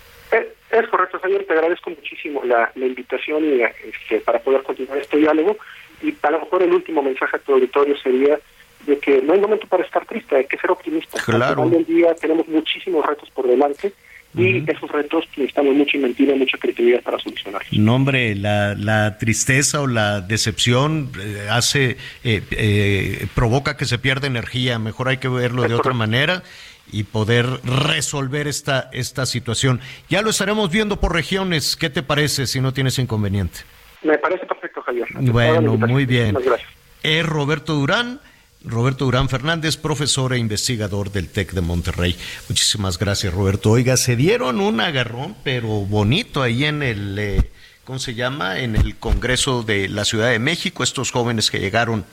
Es correcto, Javier, te agradezco muchísimo la, la invitación y este, para poder continuar este diálogo. Y a lo mejor el último mensaje a tu auditorio sería de que no hay momento para estar triste, hay que ser optimista. Claro. Al final del día tenemos muchísimos retos por delante y esos retos necesitamos mucha inventiva, mucha creatividad para solucionarlos. No, hombre, la, la tristeza o la decepción eh, hace, eh, eh, provoca que se pierda energía. Mejor hay que verlo de otra manera y poder resolver esta, esta situación. Ya lo estaremos viendo por regiones. ¿Qué te parece si no tienes inconveniente? Me parece perfecto, Javier. Bueno, muy bien. Gracias. Es Roberto Durán. Roberto Durán Fernández, profesor e investigador del TEC de Monterrey. Muchísimas gracias, Roberto. Oiga, se dieron un agarrón, pero bonito ahí en el, eh, ¿cómo se llama? En el Congreso de la Ciudad de México, estos jóvenes que llegaron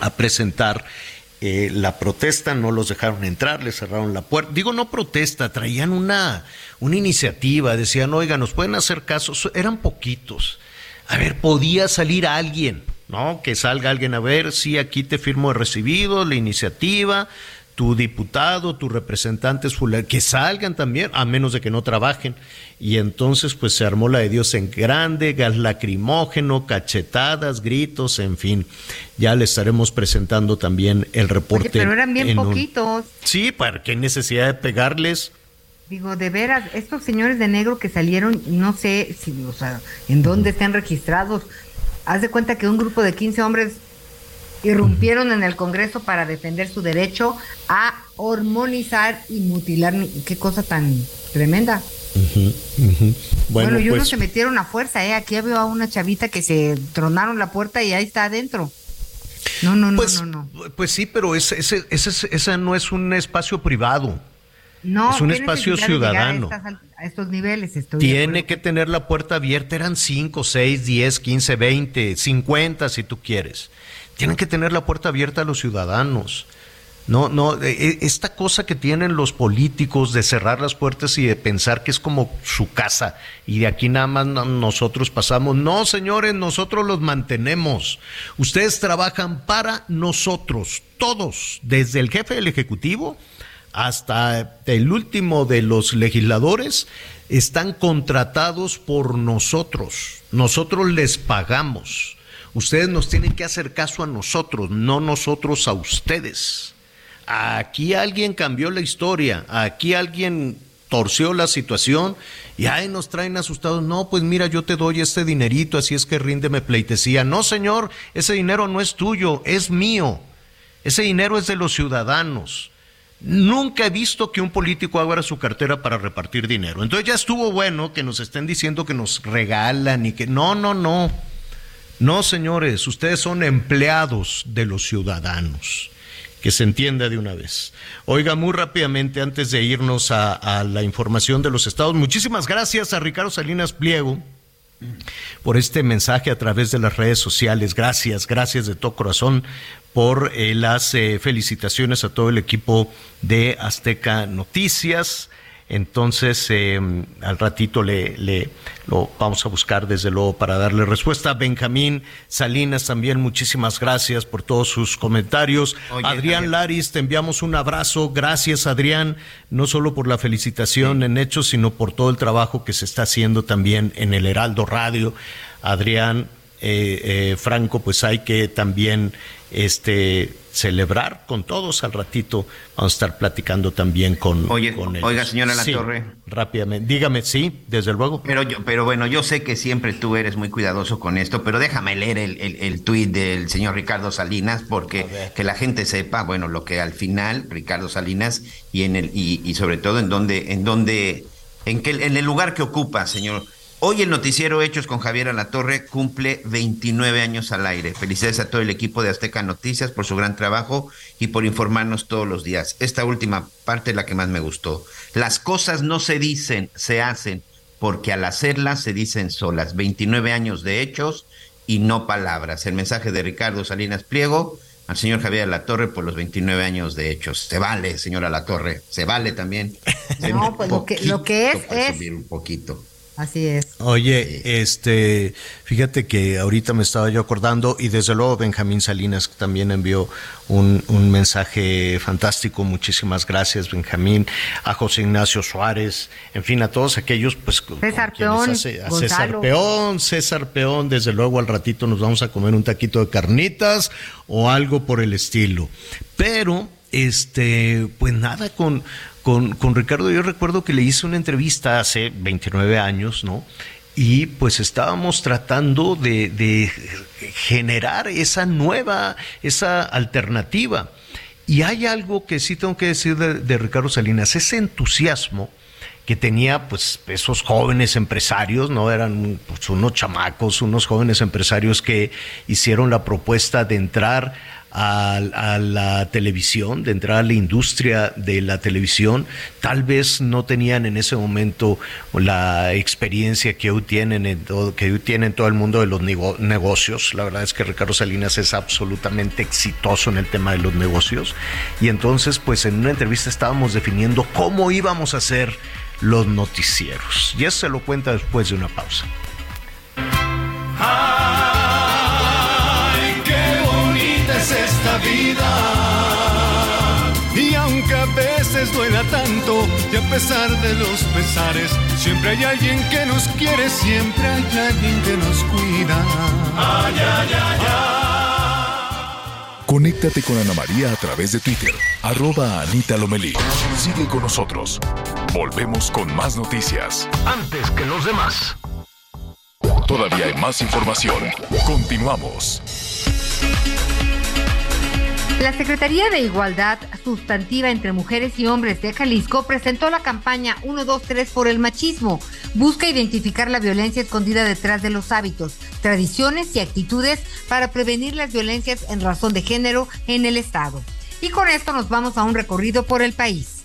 a presentar eh, la protesta, no los dejaron entrar, les cerraron la puerta. Digo, no protesta, traían una, una iniciativa, decían, oiga, nos pueden hacer caso, eran poquitos. A ver, podía salir alguien, ¿no? Que salga alguien a ver, sí, aquí te firmo de recibido, la iniciativa, tu diputado, tu representante es fulano, que salgan también, a menos de que no trabajen. Y entonces pues se armó la de Dios en grande, gas lacrimógeno, cachetadas, gritos, en fin. Ya le estaremos presentando también el reporte. Oye, pero eran bien un- poquitos. Sí, ¿para qué necesidad de pegarles? Digo, de veras, estos señores de negro que salieron, no sé si, o sea, en dónde están registrados. Haz de cuenta que un grupo de 15 hombres irrumpieron en el Congreso para defender su derecho a hormonizar y mutilar. Qué cosa tan tremenda. Bueno, Bueno, y unos pues se metieron a fuerza, ¿eh? Aquí veo a una chavita que se tronaron la puerta y ahí está adentro. No, no, no, Pues- no, no. Pues sí, pero ese, ese, ese, ese no es un espacio privado. No, es un ¿qué espacio ciudadano. A, estas a estos niveles estoy Tiene que tener la puerta abierta, eran 5, 6, 10, 15, 20, 50 si tú quieres. Tienen que tener la puerta abierta a los ciudadanos. No, no, eh, eh, esta cosa que tienen los políticos de cerrar las puertas y de pensar que es como su casa y de aquí nada más no- nosotros pasamos. No, señores, nosotros los mantenemos. Ustedes trabajan para nosotros, todos, desde el jefe del Ejecutivo hasta el último de los legisladores, están contratados por nosotros. Nosotros les pagamos. Ustedes nos tienen que hacer caso a nosotros, no nosotros a ustedes. Aquí alguien cambió la historia, aquí alguien torció la situación y ahí nos traen asustados. No, pues mira, yo te doy este dinerito, así es que ríndeme pleitesía. No, señor, ese dinero no es tuyo, es mío. Ese dinero es de los ciudadanos. Nunca he visto que un político abra su cartera para repartir dinero. Entonces ya estuvo bueno que nos estén diciendo que nos regalan y que... No, no, no. No, señores, ustedes son empleados de los ciudadanos. Que se entienda de una vez. Oiga, muy rápidamente, antes de irnos a, la información de los estados, muchísimas gracias a Ricardo Salinas Pliego por este mensaje a través de las redes sociales. Gracias, gracias de todo corazón por eh, las eh, felicitaciones a todo el equipo de Azteca Noticias. Entonces, eh, al ratito le, le lo vamos a buscar desde luego para darle respuesta. Benjamín Salinas también, muchísimas gracias por todos sus comentarios. Oye, Adrián. Laris, te enviamos un abrazo. Gracias, Adrián, no solo por la felicitación en hechos, sino por todo el trabajo que se está haciendo también en el Heraldo Radio. Adrián, eh, eh, Franco, pues hay que también este celebrar con todos al ratito. Vamos a estar platicando también con, Oye, con ellos. oiga, señora La Sí, Torre. Rápidamente. Dígame, sí, desde luego. Pero, yo, pero bueno, yo sé que siempre tú eres muy cuidadoso con esto, pero déjame leer el, el, el tuit del señor Ricardo Salinas, porque que la gente sepa, bueno, lo que al final Ricardo Salinas y en el y, y sobre todo en donde, en donde, en que en el lugar que ocupa, señor. Hoy el noticiero Hechos con Javier Alatorre cumple 29 años al aire. Felicidades a todo el equipo de Azteca Noticias por su gran trabajo y por informarnos todos los días. Esta última parte es la que más me gustó. Las cosas no se dicen, se hacen, porque al hacerlas se dicen solas. 29 años de hechos y no palabras. El mensaje de Ricardo Salinas Pliego al señor Javier Alatorre por los 29 años de hechos. Se vale, señor Alatorre, se vale también. (laughs) No, pues lo que, lo que es, es. Subir un poquito. Así es. Oye, este, fíjate que ahorita me estaba yo acordando y desde luego Benjamín Salinas también envió un, un mensaje fantástico. Muchísimas gracias, Benjamín, a José Ignacio Suárez, en fin, a todos aquellos, pues, César Peón, hace- a. César Peón, César Peón, desde luego al ratito nos vamos a comer un taquito de carnitas o algo por el estilo. Pero, este, pues nada, con, con, con Ricardo yo recuerdo que le hice una entrevista hace 29 años, ¿no? Y pues estábamos tratando de, generar esa nueva, esa alternativa. Y hay algo que sí tengo que decir de, de Ricardo Salinas, ese entusiasmo que tenía pues esos jóvenes empresarios, no eran pues, unos chamacos, unos jóvenes empresarios que hicieron la propuesta de entrar a, la televisión, de entrar a la industria de la televisión, tal vez no tenían en ese momento la experiencia que hoy tienen en todo, que hoy todo el mundo de los nego- negocios. La verdad es que Ricardo Salinas es absolutamente exitoso en el tema de los negocios. Y entonces, pues en una entrevista estábamos definiendo cómo íbamos a hacer los noticieros. Y eso se lo cuenta después de una pausa. Ay, vida. Y aunque a veces duela tanto, y a pesar de los pesares, siempre hay alguien que nos quiere, siempre hay alguien que nos cuida. Ay, ay, ay, Conéctate con Ana María a través de Twitter, arroba Anita Lomelí. Sigue con nosotros. Volvemos con más noticias. Antes que los demás. Todavía hay más información. Continuamos. La Secretaría de Igualdad Sustantiva entre Mujeres y Hombres de Jalisco presentó la campaña 123 por el machismo. Busca identificar la violencia escondida detrás de los hábitos, tradiciones y actitudes para prevenir las violencias en razón de género en el Estado. Y con esto nos vamos a un recorrido por el país.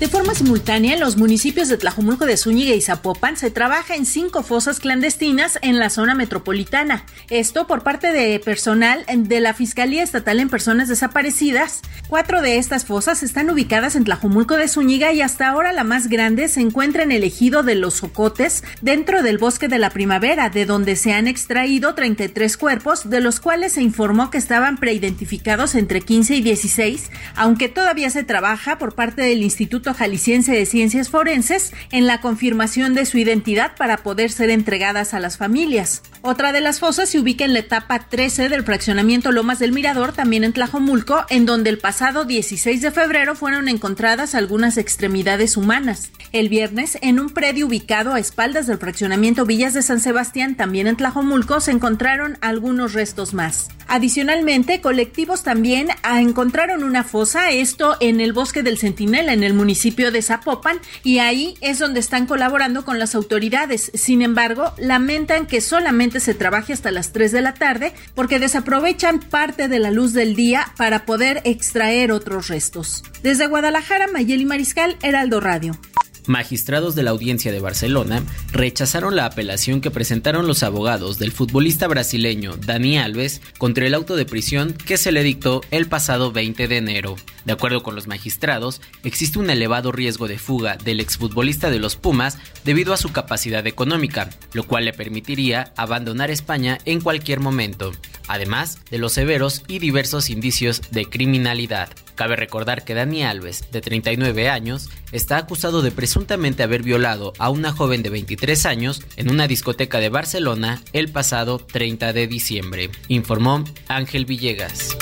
De forma simultánea, en los municipios de Tlajomulco de Zúñiga y Zapopan se trabaja en cinco fosas clandestinas en la zona metropolitana. Esto por parte de personal de la Fiscalía Estatal en Personas Desaparecidas. Cuatro de estas fosas están ubicadas en Tlajomulco de Zúñiga y hasta ahora la más grande se encuentra en el ejido de Los Socotes, dentro del Bosque de la Primavera, de donde se han extraído 33 cuerpos, de los cuales se informó que estaban preidentificados entre 15 y 16, aunque todavía se trabaja por parte del Instituto Jalisciense de Ciencias Forenses en la confirmación de su identidad para poder ser entregadas a las familias. Otra de las fosas se ubica en la etapa 13 del fraccionamiento Lomas del Mirador, también en Tlajomulco, en donde el pasado 16 de febrero fueron encontradas algunas extremidades humanas. El viernes, en un predio ubicado a espaldas del fraccionamiento Villas de San Sebastián, también en Tlajomulco, se encontraron algunos restos más. Adicionalmente, colectivos también ah, encontraron una fosa, esto en el bosque del Centinela, en el municipio de Zapopan, y ahí es donde están colaborando con las autoridades. Sin embargo, lamentan que solamente se trabaje hasta las 3 de la tarde porque desaprovechan parte de la luz del día para poder extraer otros restos. Desde Guadalajara, Mayeli Mariscal, Heraldo Radio. Magistrados de la Audiencia de Barcelona rechazaron la apelación que presentaron los abogados del futbolista brasileño Dani Alves contra el auto de prisión que se le dictó el pasado 20 de enero. De acuerdo con los magistrados, existe un elevado riesgo de fuga del exfutbolista de los Pumas debido a su capacidad económica, lo cual le permitiría abandonar España en cualquier momento, además de los severos y diversos indicios de criminalidad. Cabe recordar que Dani Alves, de 39 años, está acusado de presuntamente haber violado a una joven de 23 años en una discoteca de Barcelona el pasado 30 de diciembre, informó Ángel Villegas.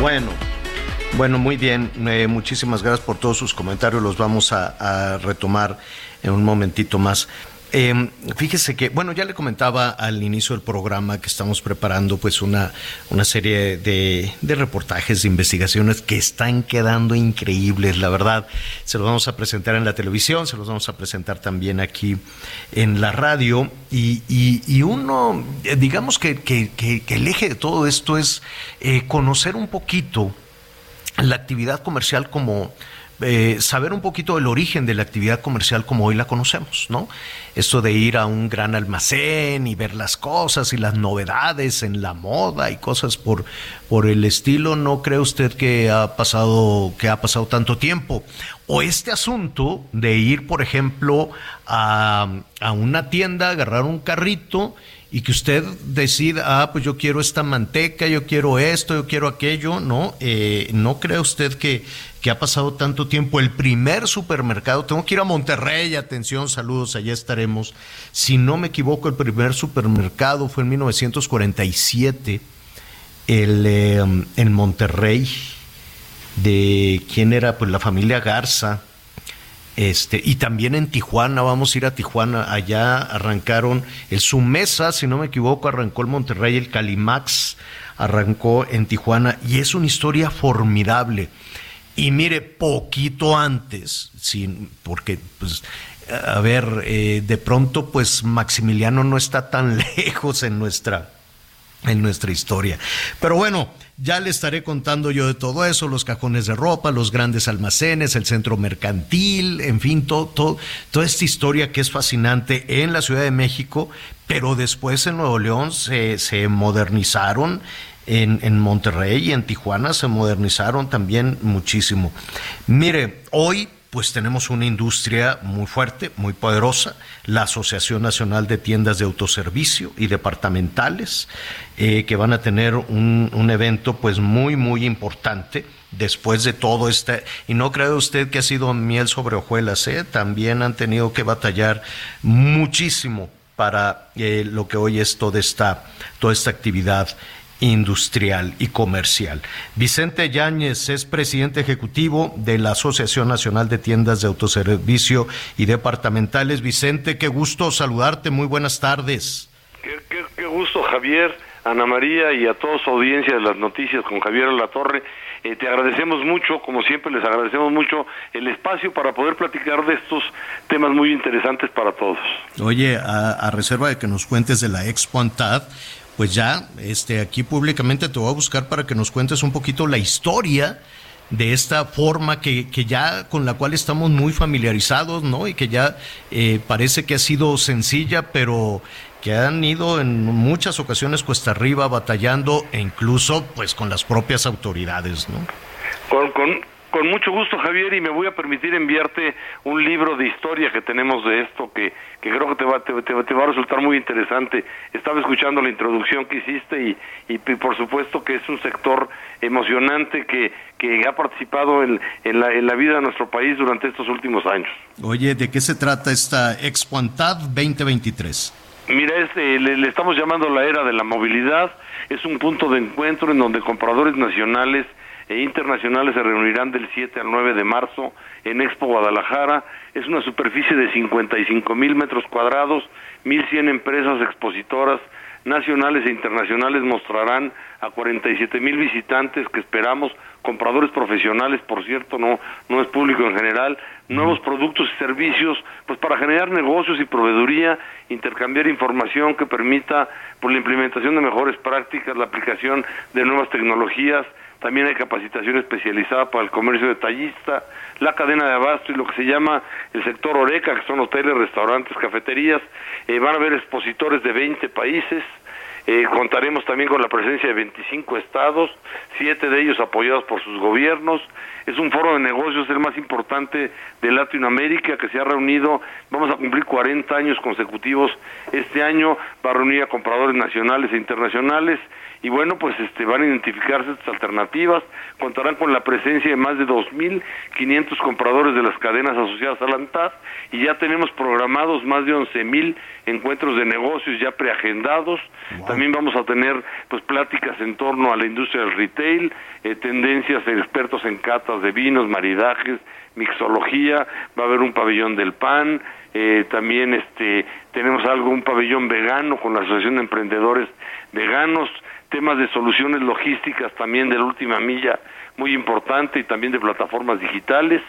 Bueno, bueno, muy bien. Eh, muchísimas gracias por todos sus comentarios. Los vamos a, a retomar en un momentito más. Eh, fíjese que, bueno, ya le comentaba al inicio del programa que estamos preparando pues una, una serie de, de, reportajes, de investigaciones que están quedando increíbles, la verdad. Se los vamos a presentar en la televisión, se los vamos a presentar también aquí en la radio. Y, y, y uno, digamos que, que, que, el eje de todo esto es eh, conocer un poquito la actividad comercial como eh, saber un poquito el origen de la actividad comercial como hoy la conocemos, ¿no? Esto de ir a un gran almacén y ver las cosas y las novedades en la moda y cosas por, por el estilo, ¿no cree usted que ha pasado, que ha pasado tanto tiempo? O este asunto de ir, por ejemplo, a, a una tienda, agarrar un carrito y que usted decida, ah, pues yo quiero esta manteca, yo quiero esto, yo quiero aquello, ¿no? Eh, ¿No cree usted que, que ha pasado tanto tiempo? El primer supermercado, tengo que ir a Monterrey, atención, saludos, allá estaremos. Si no me equivoco, el primer supermercado fue en 1947, el, eh, en Monterrey, de quién era, pues la familia Garza este, y también en Tijuana, vamos a ir a Tijuana, allá arrancaron el Sumesa, si no me equivoco, arrancó el Monterrey, el Calimax arrancó en Tijuana, y es una historia formidable. Y mire, poquito antes, porque pues a ver, eh, de pronto pues Maximiliano no está tan (laughs) lejos en nuestra, en nuestra historia. Pero bueno, ya le estaré contando yo de todo eso, los cajones de ropa, los grandes almacenes, el centro mercantil, en fin, todo, toda esta historia que es fascinante en la Ciudad de México, pero después en Nuevo León se, se modernizaron en, en, Monterrey y en Tijuana se modernizaron también muchísimo. Mire, hoy pues tenemos una industria muy fuerte, muy poderosa, la Asociación Nacional de Tiendas de Autoservicio y Departamentales, eh, que van a tener un, evento pues muy, muy importante después de todo este, y no cree usted que ha sido miel sobre hojuelas, ¿eh? también han tenido que batallar muchísimo para eh, lo que hoy es toda esta, toda esta actividad industrial y comercial. Vicente Yáñez es presidente ejecutivo de la Asociación Nacional de Tiendas de Autoservicio y Departamentales. Vicente, qué gusto saludarte, muy buenas tardes. Qué, qué, qué gusto, Javier, Ana María y a toda su audiencia de las noticias con Javier La Torre. Eh, te agradecemos mucho, como siempre les agradecemos mucho el espacio para poder platicar de estos temas muy interesantes para todos. Oye, a, a reserva de que nos cuentes de la Expo Antad, pues ya este, aquí públicamente te voy a buscar para que nos cuentes un poquito la historia de esta forma que, que ya con la cual estamos muy familiarizados, ¿no? Y que ya eh, parece que ha sido sencilla, pero que han ido en muchas ocasiones cuesta arriba batallando e incluso pues con las propias autoridades, ¿no? Con, con, con mucho gusto, Javier, y me voy a permitir enviarte un libro de historia que tenemos de esto que, que creo que te va, te, te, te va a resultar muy interesante. Estaba escuchando la introducción que hiciste y, y, y, por supuesto que es un sector emocionante que, que ha participado en, en, la, en la vida de nuestro país durante estos últimos años. Oye, ¿de qué se trata esta Expo Antad 2023? Mira, este, le, le estamos llamando la era de la movilidad. Es un punto de encuentro en donde compradores nacionales e internacionales se reunirán del 7 al 9 de marzo en Expo Guadalajara. Es una superficie de 55 mil metros cuadrados, 1.100 empresas expositoras nacionales e internacionales mostrarán a 47 mil visitantes que esperamos, compradores profesionales, por cierto, no, no es público en general, nuevos productos y servicios, pues para generar negocios y proveeduría, intercambiar información que permita por la implementación de mejores prácticas, la aplicación de nuevas tecnologías, también hay capacitación especializada para el comercio detallista, la cadena de abasto y lo que se llama el sector Oreca, que son hoteles, restaurantes, cafeterías. Eh, van a haber expositores de 20 países. Eh, contaremos también con la presencia de 25 estados, siete de ellos apoyados por sus gobiernos. Es un foro de negocios el más importante de Latinoamérica que se ha reunido, vamos a cumplir 40 años consecutivos este año, va a reunir a compradores nacionales e internacionales y bueno, pues este van a identificarse estas alternativas, contarán con la presencia de más de 2.500 compradores de las cadenas asociadas a la ANTAD y ya tenemos programados más de 11.000 encuentros de negocios ya preagendados. También vamos a tener pues pláticas en torno a la industria del retail, eh, tendencias de expertos en catas de vinos, maridajes, mixología, va a haber un pabellón del pan, eh, también este tenemos algo un pabellón vegano con la Asociación de Emprendedores Veganos, temas de soluciones logísticas también de la última milla muy importante y también de plataformas digitales.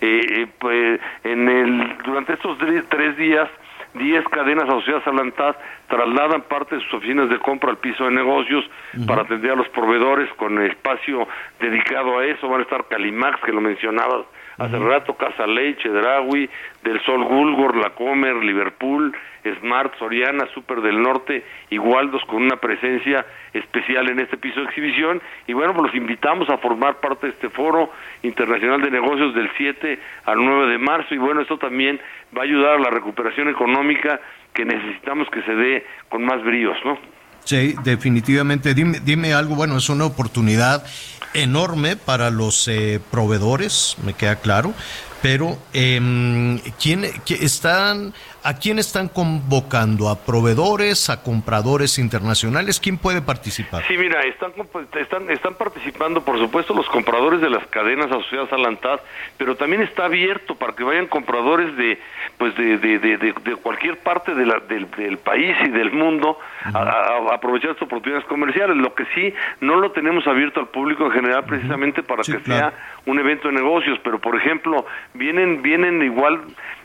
Eh, eh, pues, en el, durante estos tres, tres días 10 cadenas asociadas a la ANTAD trasladan parte de sus oficinas de compra al piso de negocios para atender a los proveedores con espacio dedicado a eso. Van a estar Calimax, que lo mencionabas hace rato, Casa Leche, Chedraui, Del Sol Gulgor, La Comer, Liverpool, Smart, Soriana, Super del Norte y Waldos con una presencia especial en este piso de exhibición. Y bueno, pues los invitamos a formar parte de este foro internacional de negocios del 7 al 9 de marzo. Y bueno, esto también va a ayudar a la recuperación económica que necesitamos que se dé con más bríos, ¿no? Sí, definitivamente. Dime, dime algo, bueno, es una oportunidad enorme para los eh, proveedores, me queda claro, pero eh, ¿quién, están, ¿a quién están convocando? ¿A proveedores, a compradores internacionales? ¿Quién puede participar? Sí, mira, están, están, están participando, por supuesto, los compradores de las cadenas asociadas a la ANTAD, pero también está abierto para que vayan compradores de pues de, de, de, cualquier parte de la, del, del, país y del mundo a, aprovechar estas oportunidades comerciales. Lo que sí, no lo tenemos abierto al público en general precisamente para que sea un evento de negocios, pero por ejemplo, vienen, vienen igual,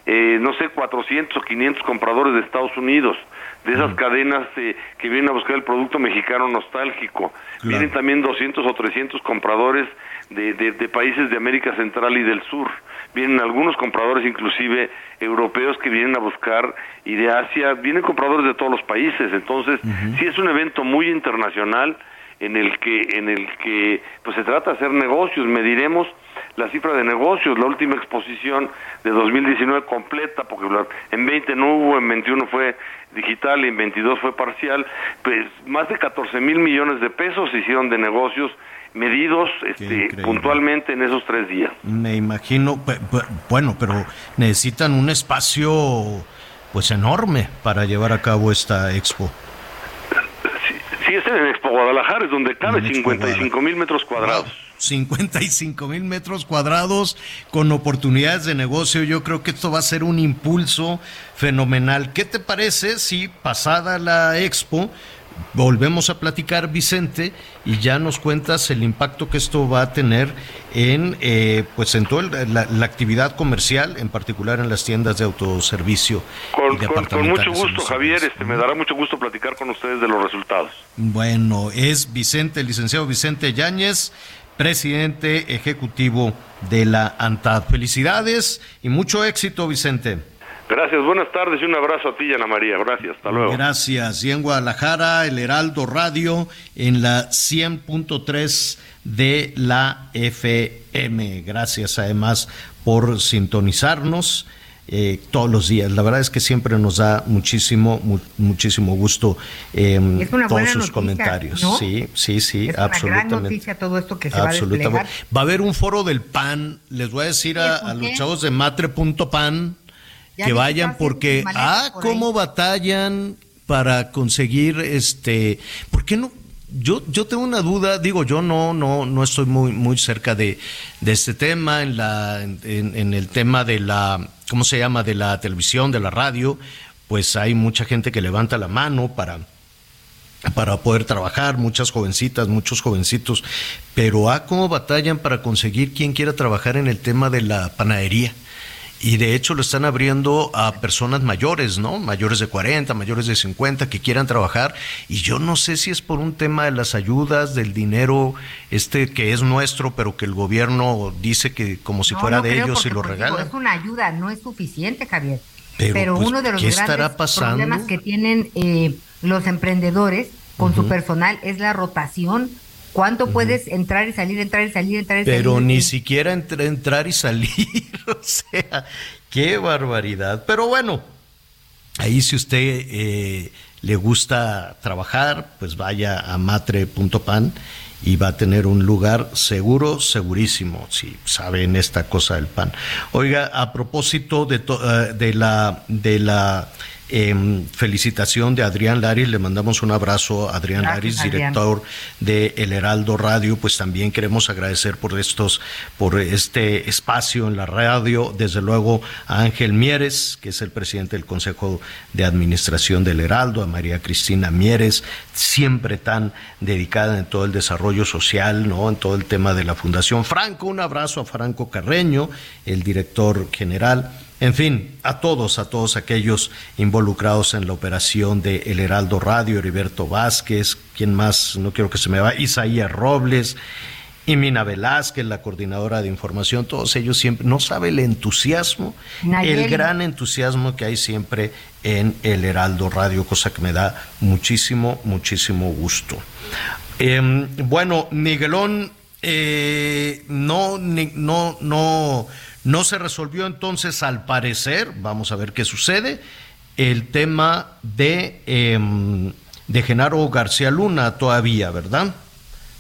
eh, no sé, 400 o 500 compradores de Estados Unidos, de esas cadenas eh, que vienen a buscar el producto mexicano nostálgico. Vienen también 200 o 300 compradores de, de, países de América Central y del Sur. Vienen algunos compradores inclusive europeos que vienen a buscar y de Asia, vienen compradores de todos los países. Entonces, sí es un evento muy internacional en el que en el que pues se trata de hacer negocios, mediremos la cifra de negocios, la última exposición de 2019 completa, porque en 20 no hubo, en 21 fue digital y en 22 fue parcial, pues más de 14 mil millones de pesos se hicieron de negocios medidos este, puntualmente en esos tres días. Me imagino, bueno, pero necesitan un espacio pues enorme para llevar a cabo esta expo. Sí, es en Expo Guadalajara, es donde cabe 55 mil metros cuadrados. 55 mil metros cuadrados con oportunidades de negocio. Yo creo que esto va a ser un impulso fenomenal. ¿Qué te parece si pasada la expo volvemos a platicar, Vicente, y ya nos cuentas el impacto que esto va a tener en, eh, pues en toda la, actividad comercial, en particular en las tiendas de autoservicio. Con, con, mucho gusto, Javier, este, me dará mucho gusto platicar con ustedes de los resultados. Bueno, es Vicente, el licenciado Vicente Yáñez, presidente ejecutivo de la ANTAD. Felicidades y mucho éxito, Vicente. Gracias, buenas tardes y un abrazo a ti, Ana María. Gracias, hasta luego. Gracias. Y en Guadalajara, el Heraldo Radio en la 100.3 de la FM. Gracias además por sintonizarnos. Eh, todos los días. La verdad es que siempre nos da muchísimo, muchísimo gusto eh, todos sus comentarios. Sí, sí, sí, es absolutamente. Una gran noticia todo esto que se va a desplegar. Va a haber un foro del PAN. Les voy a decir a, los chavos de matre.pan que vayan porque ah cómo batallan para conseguir este ¿por qué no yo yo tengo una duda digo yo no no no estoy muy muy cerca de, de este tema en la en, el tema de la cómo se llama de la televisión de la radio pues hay mucha gente que levanta la mano para para poder trabajar, muchas jovencitas, muchos jovencitos, pero ah, cómo batallan para conseguir quien quiera trabajar en el tema de la panadería y de hecho lo están abriendo a personas mayores, ¿no? Mayores de 40, mayores de 50 que quieran trabajar y yo no sé si es por un tema de las ayudas, del dinero este que es nuestro, pero que el gobierno dice que como si fuera de ellos y lo regala. Es una ayuda, no es suficiente, Javier. Pero, pues, uno de los grandes problemas que tienen eh, los emprendedores con su personal es la rotación ¿Cuánto puedes entrar y salir, entrar y salir, entrar y salir? Pero ni siquiera entrar y salir, (laughs) o sea, qué barbaridad. Pero bueno, ahí si usted eh, le gusta trabajar, pues vaya a matre.pan y va a tener un lugar seguro, segurísimo, si saben esta cosa del pan. Oiga, a propósito de, eh, de la de la eh, felicitación de Adrián Laris, le mandamos un abrazo a Adrián. Laris, director de El Heraldo Radio, pues también queremos agradecer por estos, por este espacio en la radio, desde luego a Ángel Mieres, que es el presidente del Consejo de Administración del Heraldo, a María Cristina Mieres, siempre tan dedicada en todo el desarrollo social, ¿no? En todo el tema de la Fundación. Franco, un abrazo a Franco Carreño, el director general en fin, a todos, a todos aquellos involucrados en la operación de El Heraldo Radio, Heriberto Vázquez, quien más, no quiero que se me vaya, Isaías Robles, y Mina Velázquez, la coordinadora de información, todos ellos siempre, no sabe el entusiasmo, el gran entusiasmo que hay siempre en el Heraldo Radio, cosa que me da muchísimo, muchísimo gusto. Em, bueno, Miguelón, eh, no, no, no no se resolvió entonces, al parecer, vamos a ver qué sucede, el tema de, em, de Genaro García Luna todavía, ¿verdad?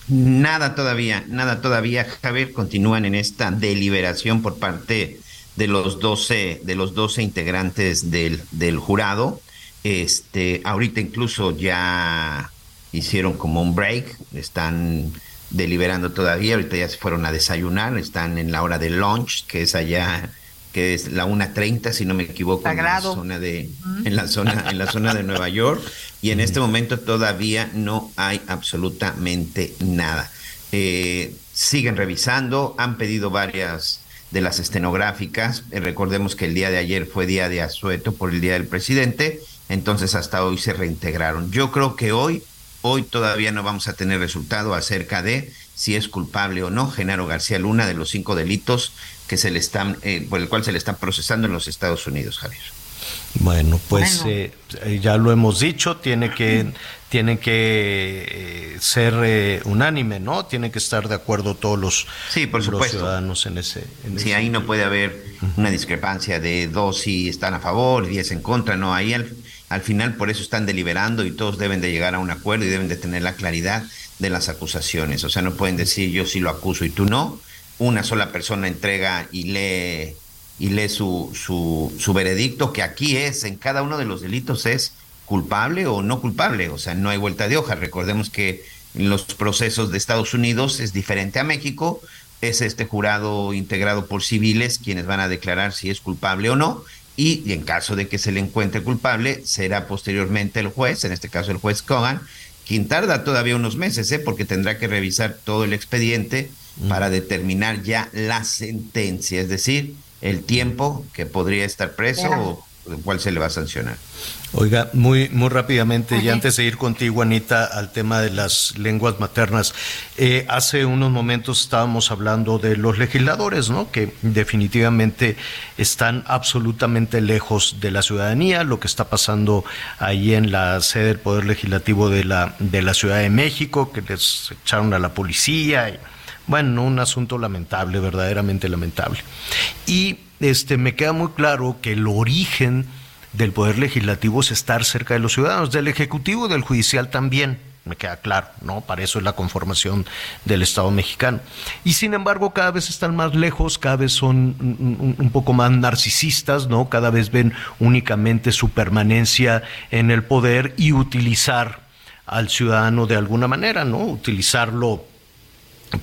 Nada todavía, nada todavía, Javier. Continúan en esta deliberación por parte de los 12, de los 12 integrantes del, del jurado. Este, ahorita incluso ya hicieron como un break, están deliberando todavía, ahorita ya se fueron a desayunar, están en la hora de lunch, que es allá, que es la 1.30, si no me equivoco, en la zona de, en la zona, en la zona de Nueva York, y en este momento todavía no hay absolutamente nada. Eh, siguen revisando, han pedido varias de las estenográficas, eh, recordemos que el día de ayer fue día de asueto por el día del presidente, entonces hasta hoy se reintegraron. Yo creo que hoy Hoy todavía no vamos a tener resultado acerca de si es culpable o no Genaro García Luna de los cinco delitos que se le están, eh, por el cual se le están procesando en los Estados Unidos, Javier. Bueno, pues eh, ya lo hemos dicho, tiene que, tiene que eh, ser unánime, ¿no? Tienen que estar de acuerdo todos los, sí, por supuesto. ciudadanos en ese. En sí, ahí no puede haber una discrepancia de dos si están a favor, diez en contra, no. Ahí al, al final por eso están deliberando y todos deben de llegar a un acuerdo y deben de tener la claridad de las acusaciones. O sea, no pueden decir yo sí lo acuso y tú no. Una sola persona entrega y lee y lee su, su, su veredicto, que aquí es, en cada uno de los delitos es culpable o no culpable. O sea, no hay vuelta de hoja. Recordemos que en los procesos de Estados Unidos es diferente a México. Es este jurado integrado por civiles quienes van a declarar si es culpable o no y, en caso de que se le encuentre culpable, será posteriormente el juez, en este caso el juez Cogan, quien tarda todavía unos meses, ¿eh? porque tendrá que revisar todo el expediente mm. para determinar ya la sentencia, es decir, el tiempo que podría estar preso o el cual se le va a sancionar. Oiga, muy, muy rápidamente, y antes de ir contigo, Anita, al tema de las lenguas maternas, eh, hace unos momentos estábamos hablando de los legisladores, ¿no? Que definitivamente están absolutamente lejos de la ciudadanía, lo que está pasando ahí en la sede del Poder Legislativo de la, de la Ciudad de México, que les echaron a la policía. Y, bueno, un asunto lamentable, verdaderamente lamentable. Y este, me queda muy claro que el origen del poder legislativo es estar cerca de los ciudadanos, del ejecutivo, del judicial también, me queda claro, ¿no? Para eso es la conformación del Estado mexicano. Y sin embargo, cada vez están más lejos, cada vez son un, un, poco más narcisistas, ¿no? Cada vez ven únicamente su permanencia en el poder y utilizar al ciudadano de alguna manera, ¿no? Utilizarlo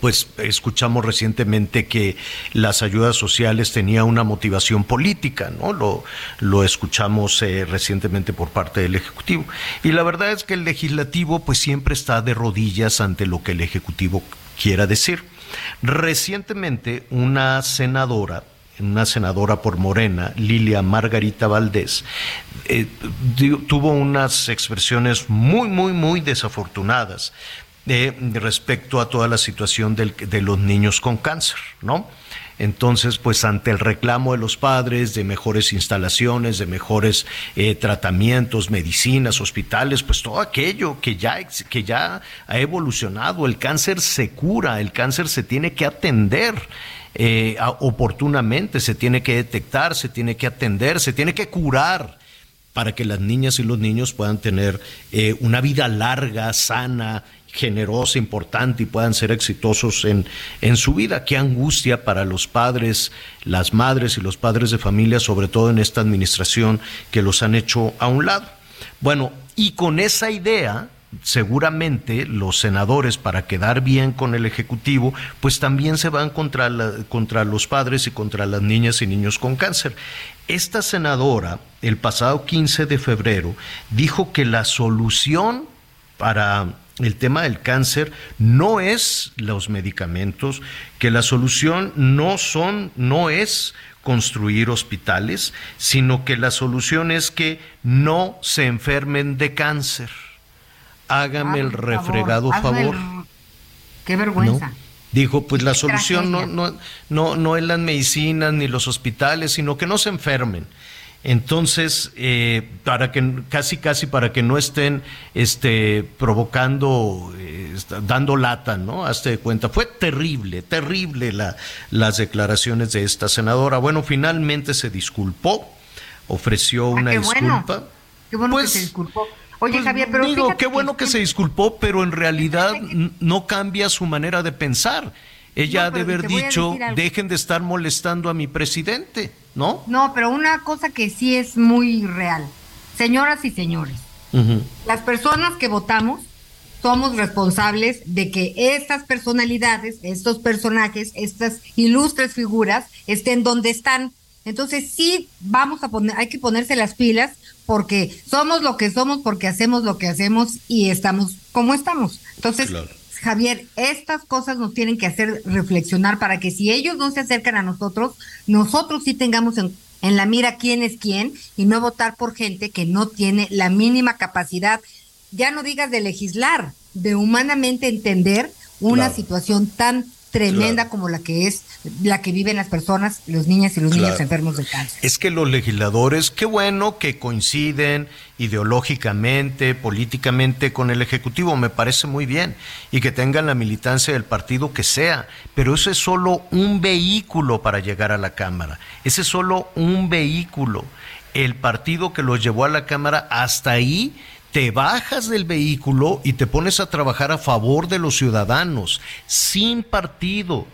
pues escuchamos recientemente que las ayudas sociales tenían una motivación política, ¿no? Lo, lo escuchamos eh, recientemente por parte del Ejecutivo. Y la verdad es que el legislativo pues siempre está de rodillas ante lo que el Ejecutivo quiera decir. Recientemente una senadora, una senadora por Morena, Lilia Margarita Valdés, eh, tuvo unas expresiones muy, muy, muy desafortunadas de, respecto a toda la situación de los niños con cáncer, ¿no? Entonces, pues ante el reclamo de los padres de mejores instalaciones, de mejores eh, tratamientos, medicinas, hospitales, pues todo aquello que ya, que ya ha evolucionado, el cáncer se cura, el cáncer se tiene que atender. Eh, oportunamente, se tiene que detectar, se tiene que atender, se tiene que curar para que las niñas y los niños puedan tener eh, una vida larga, sana, generosa, importante y puedan ser exitosos en, en su vida. Qué angustia para los padres, las madres y los padres de familia, sobre todo en esta administración que los han hecho a un lado. Bueno, y con esa idea, seguramente los senadores, para quedar bien con el Ejecutivo, pues también se van contra, contra los padres y contra las niñas y niños con cáncer. Esta senadora, el pasado 15 de febrero, dijo que la solución para el tema del cáncer no es los medicamentos, que la solución no son, no es construir hospitales, sino que la solución es que no se enfermen de cáncer. Hágame el refregado favor. Qué vergüenza. Dijo, pues la solución no, no, no, no es las medicinas ni los hospitales, sino que no se enfermen. Entonces, eh, para que casi casi para que no estén este, provocando, eh, dando lata, ¿no? Hazte de cuenta. Fue terrible, terrible la, las declaraciones de esta senadora. Bueno, finalmente se disculpó, ofreció una disculpa. Qué bueno que se disculpó. Oye, pues, Javier, pero digo, qué bueno que se disculpó, pero en realidad no cambia su manera de pensar. Ella ha de haber dicho, dejen de estar molestando a mi presidente, ¿no? No, pero una cosa que sí es muy real. Señoras y señores, las personas que votamos somos responsables de que estas personalidades, estos personajes, estas ilustres figuras estén donde están. Entonces sí vamos a poner, hay que ponerse las pilas porque somos lo que somos, porque hacemos lo que hacemos y estamos como estamos. Entonces, Javier, estas cosas nos tienen que hacer reflexionar para que si ellos no se acercan a nosotros, nosotros sí tengamos en, la mira quién es quién y no votar por gente que no tiene la mínima capacidad, ya no digas de legislar, de humanamente entender una situación tan tremenda como la que es la que viven las personas, los niños y los niños enfermos de cáncer. Es que los legisladores, qué bueno que coinciden ideológicamente, políticamente con el Ejecutivo, me parece muy bien, y que tengan la militancia del partido que sea, pero eso es solo un vehículo para llegar a la Cámara, ese es solo un vehículo. El partido que los llevó a la Cámara hasta ahí te bajas del vehículo y te pones a trabajar a favor de los ciudadanos, sin partido.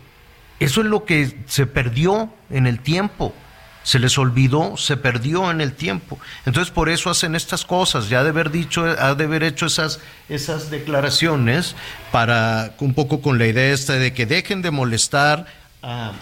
Eso es lo que se perdió en el tiempo. Se les olvidó, se perdió en el tiempo. Entonces por eso hacen estas cosas. Ya de haber dicho, ha de haber hecho esas, esas declaraciones para un poco con la idea esta de que dejen de molestar a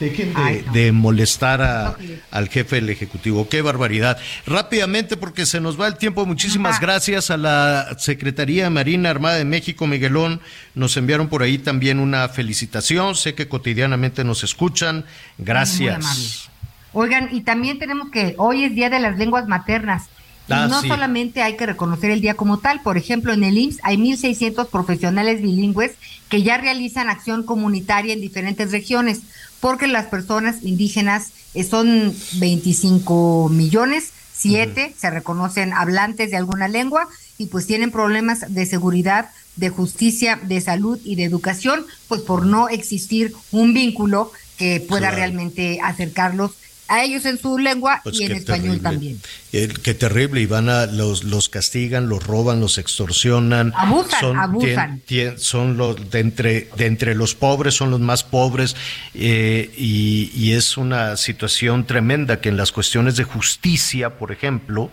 Dejen de, molestar al jefe del Ejecutivo. Qué barbaridad. Rápidamente, porque se nos va el tiempo, muchísimas gracias a la Secretaría Marina Armada de México, Miguelón. Nos enviaron por ahí también una felicitación. Sé que cotidianamente nos escuchan. Gracias. Oigan, y también tenemos que, hoy es Día de las Lenguas Maternas. Y ah, no solamente hay que reconocer el día como tal, por ejemplo, en el IMSS hay 1.600 profesionales bilingües que ya realizan acción comunitaria en diferentes regiones porque las personas indígenas eh, son 25 millones, siete se reconocen hablantes de alguna lengua y pues tienen problemas de seguridad, de justicia, de salud y de educación, pues por no existir un vínculo que pueda realmente acercarlos a ellos en su lengua pues y en español también. qué terrible, y van a, los, los castigan, los roban, los extorsionan. Abusan, son, abusan. son los, de entre, de entre los pobres, son los más pobres, eh, y, y es una situación tremenda que en las cuestiones de justicia, por ejemplo,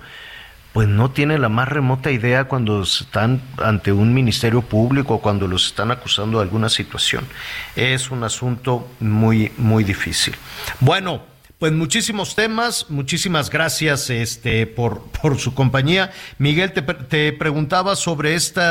pues no tiene la más remota idea cuando están ante un ministerio público o cuando los están acusando de alguna situación. Es un asunto muy, muy difícil. Bueno. Pues muchísimos temas, muchísimas gracias este, por, por su compañía. Miguel, te, te preguntaba sobre este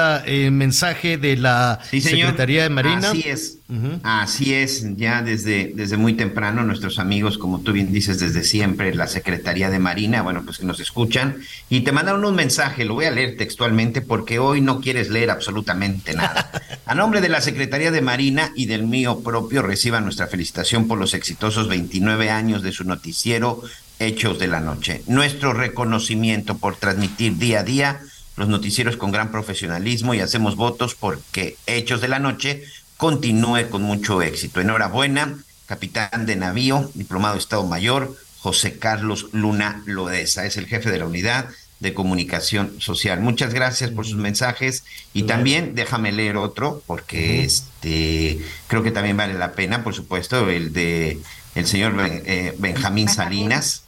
mensaje de la Secretaría de Marina. Así es, así es, ya desde, desde muy temprano nuestros amigos, como tú bien dices, desde siempre, la Secretaría de Marina, bueno, pues que nos escuchan y te mandaron un mensaje, lo voy a leer textualmente porque hoy no quieres leer absolutamente nada. A nombre de la Secretaría de Marina y del mío propio, reciban nuestra felicitación por los exitosos 29 años de su noticiero Hechos de la Noche. Nuestro reconocimiento por transmitir día a día los noticieros con gran profesionalismo y hacemos votos porque Hechos de la Noche continúe con mucho éxito. Enhorabuena, capitán de navío, diplomado de Estado Mayor, José Carlos Luna Lodesa. Es el jefe de la unidad de comunicación social. Muchas gracias por sus mensajes y también déjame leer otro porque este creo que también vale la pena, por supuesto, el de el señor eh, Benjamín Salinas.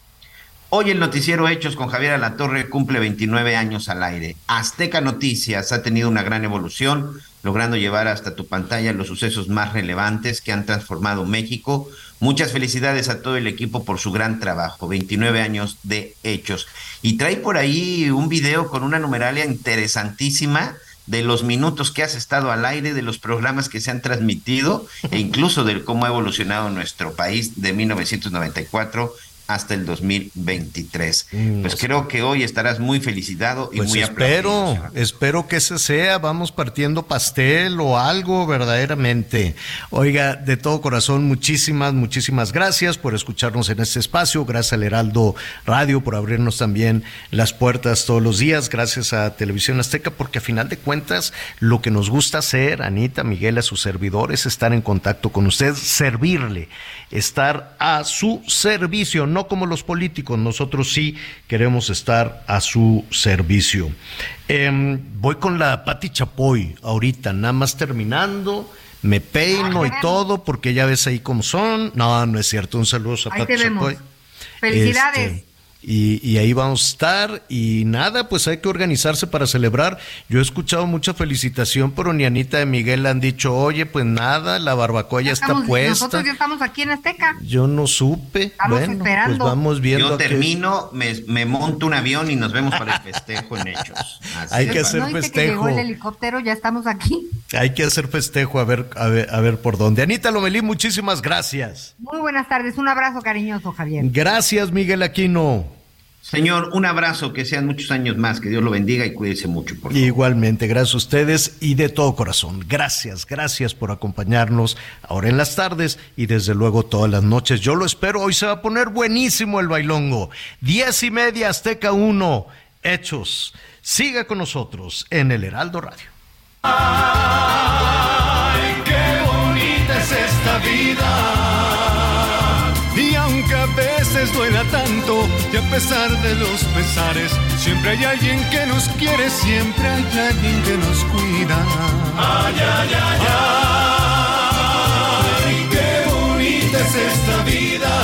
Hoy el noticiero Hechos con Javier Alatorre cumple 29 años al aire. Azteca Noticias ha tenido una gran evolución, logrando llevar hasta tu pantalla los sucesos más relevantes que han transformado México. Muchas felicidades a todo el equipo por su gran trabajo. 29 años de Hechos. Y trae por ahí un video con una numeralia interesantísima de los minutos que has estado al aire, de los programas que se han transmitido e incluso de cómo ha evolucionado nuestro país de 1994 hasta el 2023. Mm, pues creo que hoy estarás muy felicitado y Pues muy aplaudido. espero, espero que ese sea, vamos partiendo pastel o algo verdaderamente. Oiga, de todo corazón, muchísimas, muchísimas gracias por escucharnos en este espacio, gracias al Heraldo Radio por abrirnos también las puertas todos los días, gracias a Televisión Azteca, porque a final de cuentas lo que nos gusta hacer, Anita, Miguel, a sus servidores, estar en contacto con usted, servirle, estar a su servicio, no como los políticos, nosotros sí queremos estar a su servicio. Em, voy con la Pati Chapoy ahorita, nada más terminando. Me peino y todo, porque ya ves ahí cómo son. No, no es cierto. Un saludo a Pati. Chapoy. Felicidades. Este, y, y ahí vamos a estar. Y nada, pues hay que organizarse para celebrar. Yo he escuchado mucha felicitación, pero ni Anita de Miguel han dicho, oye, pues nada, la barbacoa ya está Estamos- puesta. Nosotros ya estamos aquí en Azteca. Yo no supe. Estamos bueno, esperando. pues vamos viendo. Yo termino, me, me monto un avión y nos vemos para el festejo en Hechos. (laughs) Así Hay que hacer ¿No viste que festejo. llegó el helicóptero? Ya estamos aquí. Hay que hacer festejo a ver, a ver, a ver por dónde. Anita Lomelí, muchísimas gracias. Muy buenas tardes. Un abrazo cariñoso, Javier. Gracias, Miguel Aquino. Señor, un abrazo, que sean muchos años más, que Dios lo bendiga y cuídese mucho. Por favor. Igualmente, gracias a ustedes y de todo corazón. Gracias, gracias por acompañarnos ahora en las tardes y desde luego todas las noches. Yo lo espero, hoy se va a poner buenísimo el bailongo. Diez y media, Azteca 1, Hechos. Siga con nosotros en el Heraldo Radio. Ay, qué bonita es esta vida. Veces duela tanto, y a pesar de los pesares, siempre hay alguien que nos quiere, siempre hay alguien que nos cuida. Ay, ay, ay, ay, qué bonita es esta vida.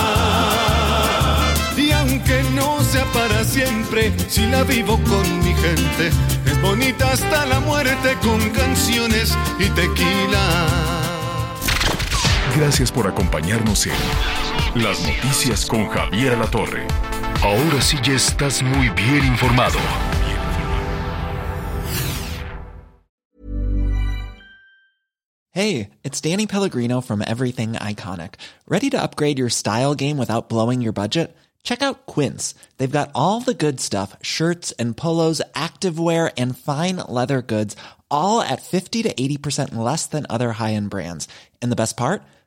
Y aunque no sea para siempre, si la vivo con mi gente, es bonita hasta la muerte con canciones y tequila. Gracias por acompañarnos en Las Noticias con Javier La Torre. Ahora sí ya estás muy bien informado. Hey, it's Danny Pellegrino from Everything Iconic. Ready to upgrade your style game without blowing your budget? Check out Quince. They've got all the good stuff shirts and polos, activewear, and fine leather goods, all at 50 to 80% less than other high end brands. And the best part?